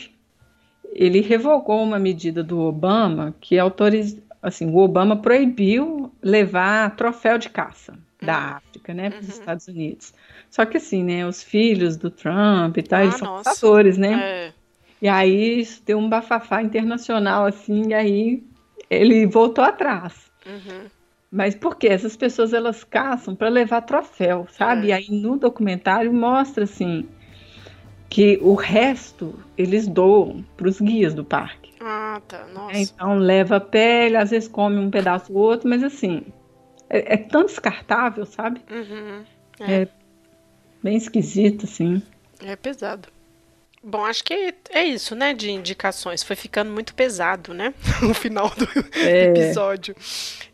ele revogou uma medida do Obama que autoriza, assim, o Obama proibiu levar troféu de caça da África, né, para os Uhum. Estados Unidos. Só que assim, né, os filhos do Trump e tal, Ah, eles são caçadores, né? É. E aí isso deu um bafafá internacional, assim, e aí ele voltou atrás. Uhum. Mas por quê? Essas pessoas elas caçam para levar troféu, sabe? É. E aí no documentário mostra assim que o resto eles doam para os guias do parque. Ah, tá. Nossa. Então leva a pele, às vezes come um pedaço ou outro, mas assim é, é tão descartável, sabe? Uhum. Bem esquisito, assim. É pesado. Bom, acho que é isso, né, de indicações. Foi ficando muito pesado, né? O final do É. episódio.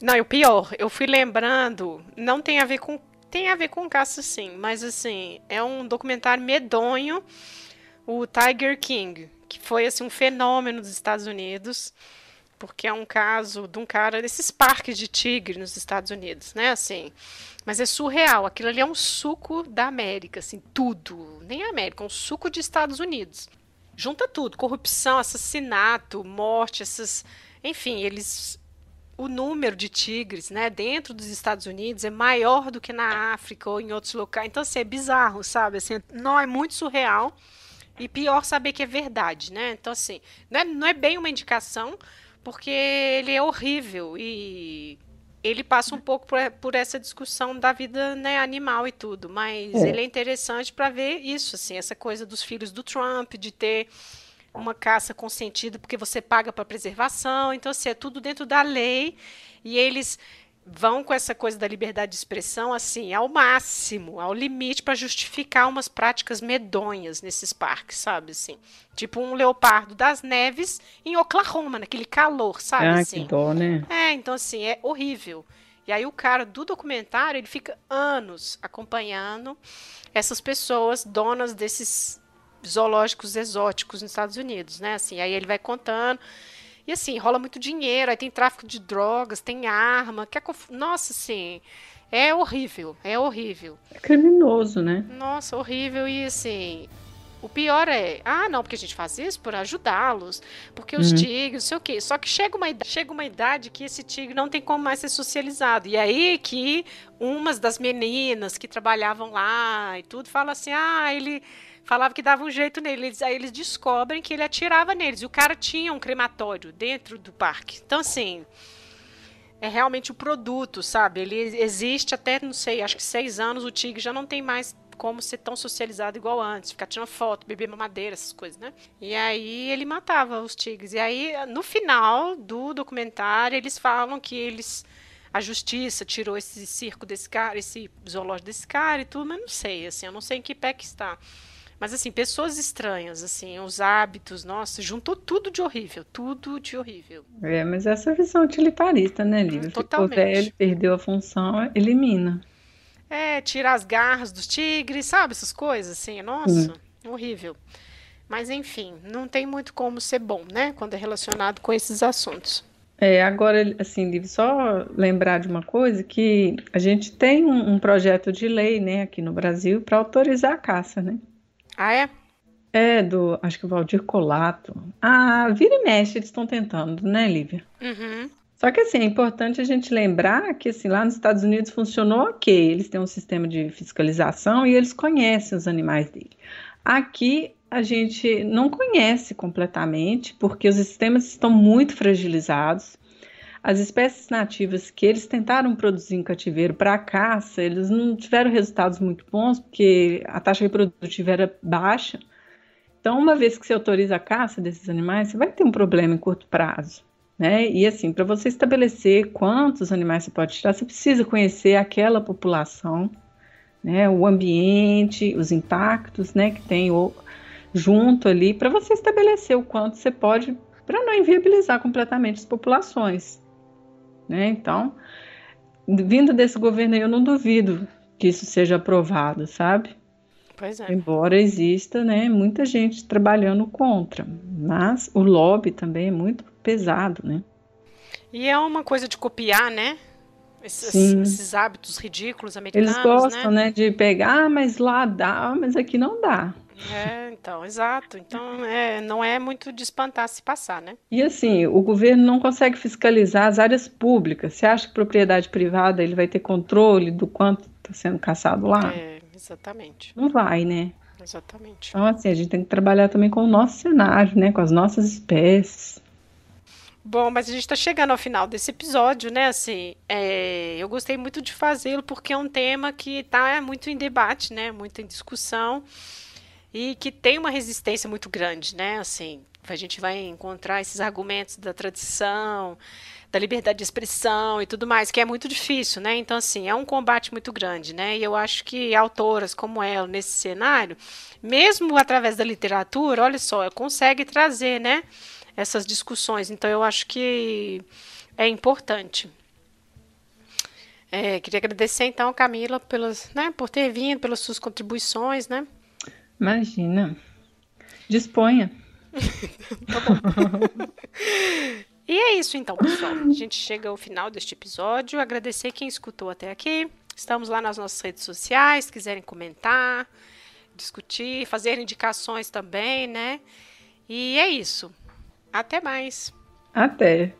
Não, e o pior, eu fui lembrando, não tem a ver com. Tem a ver com caça, sim, mas assim, é um documentário medonho, o Tiger King, que foi assim um fenômeno dos Estados Unidos, porque é um caso de um cara desses parques de tigre nos Estados Unidos, né? Assim, mas é surreal. Aquilo ali é um suco da América, assim, tudo. Nem a América, é um suco de Estados Unidos. Junta tudo: corrupção, assassinato, morte, essas. Enfim, eles. O número de tigres, né, dentro dos Estados Unidos é maior do que na África ou em outros locais. Então, assim, é bizarro, sabe? Assim, não é muito surreal. E pior saber que é verdade, né? Então, assim, não é, não é bem uma indicação, porque ele é horrível e ele passa um pouco por, por essa discussão da vida né, animal e tudo, mas É. ele é interessante para ver isso, assim, essa coisa dos filhos do Trump, de ter uma caça consentida porque você paga para preservação, então assim, é tudo dentro da lei e eles vão com essa coisa da liberdade de expressão assim ao máximo, ao limite para justificar umas práticas medonhas nesses parques, sabe assim, tipo um leopardo das neves em Oklahoma, naquele calor, sabe Ah, assim. que dó, né? É, então assim, é horrível. E aí o cara do documentário, ele fica anos acompanhando essas pessoas donas desses zoológicos exóticos nos Estados Unidos, né? Assim, aí ele vai contando. E assim, rola muito dinheiro, aí tem tráfico de drogas, tem arma, que é conf... nossa, assim, é horrível, é horrível. É criminoso, né? Nossa, horrível. E assim, o pior é, ah, não, porque a gente faz isso por ajudá-los, porque os Uhum. tigres, não sei o quê. Só que chega uma, idade, chega uma idade que esse tigre não tem como mais ser socializado. E aí que umas das meninas que trabalhavam lá e tudo fala assim, ah, ele falava que dava um jeito nele. Eles- aí eles descobrem que ele atirava neles. E o cara tinha um crematório dentro do parque. Então, assim. é realmente o produto, sabe? Ele existe até, não sei, acho que seis anos o tigre já não tem mais como ser tão socializado igual antes, ficar tirando foto, beber mamadeira, essas coisas, né? E aí ele matava os tigres. E aí, no final do documentário, eles falam que eles. A justiça tirou esse circo desse cara, esse zoológico desse cara e tudo, mas não sei, assim, eu não sei em que pé que está. Mas assim, pessoas estranhas, assim, os hábitos, nossa, juntou tudo de horrível, tudo de horrível. É, mas essa visão utilitarista, né, Lívia? Totalmente. Ficou velho, perdeu a função, elimina. É, tira as garras dos tigres, sabe? Essas coisas, assim, nossa, hum. horrível. Mas enfim, não tem muito como ser bom, né? Quando é relacionado com esses assuntos. É, agora, assim, Liv, só lembrar de uma coisa, que a gente tem um, um projeto de lei, né, aqui no Brasil, para autorizar a caça, né? Ah, é? É, do, acho que o Valdir Colato. Ah, vira e mexe, eles estão tentando, né, Lívia? Uhum. Só que, assim, é importante a gente lembrar que, assim, lá nos Estados Unidos funcionou ok, eles têm um sistema de fiscalização e eles conhecem os animais dele. Aqui, a gente não conhece completamente, porque os sistemas estão muito fragilizados. As espécies nativas que eles tentaram produzir em cativeiro para caça, eles não tiveram resultados muito bons, porque a taxa reprodutiva era baixa. Então, uma vez que você autoriza a caça desses animais, você vai ter um problema em curto prazo. Né? E assim, para você estabelecer quantos animais você pode tirar, você precisa conhecer aquela população, né? o ambiente, os impactos né? que tem junto ali, para você estabelecer o quanto você pode, para não inviabilizar completamente as populações. Né? Então, vindo desse governo aí, eu não duvido que isso seja aprovado, sabe? Pois é. Embora exista, né, muita gente trabalhando contra, mas o lobby também é muito pesado, né? E é uma coisa de copiar, né? Esses, esses hábitos ridículos americanos, Eles gostam, né? né, de pegar, ah, mas lá dá, mas aqui não dá. É, então, exato. Então, é, não é muito de espantar se passar, né? E assim, o governo não consegue fiscalizar as áreas públicas. Você acha que propriedade privada ele vai ter controle do quanto está sendo caçado lá? É, exatamente. Não vai, né? Exatamente. Então, assim, a gente tem que trabalhar também com o nosso cenário, né? Com as nossas espécies. Bom, mas a gente está chegando ao final desse episódio, né? Assim, é, eu gostei muito de fazê-lo porque é um tema que está muito em debate, né? Muito em discussão e que tem uma resistência muito grande, né? Assim, a gente vai encontrar esses argumentos da tradição, da liberdade de expressão e tudo mais, que é muito difícil, né? Então, assim, é um combate muito grande, né? E eu acho que autoras como ela, nesse cenário, mesmo através da literatura, olha só, consegue trazer, né? Essas discussões. Então, eu acho que é importante. É, queria agradecer, então, Camila, pelas, né, por ter vindo, pelas suas contribuições, né? Imagina. Disponha. tá bom. e é isso então, pessoal. A gente chega ao final deste episódio. Agradecer quem escutou até aqui. Estamos lá nas nossas redes sociais, se quiserem comentar, discutir, fazer indicações também, né? E é isso. Até mais. Até.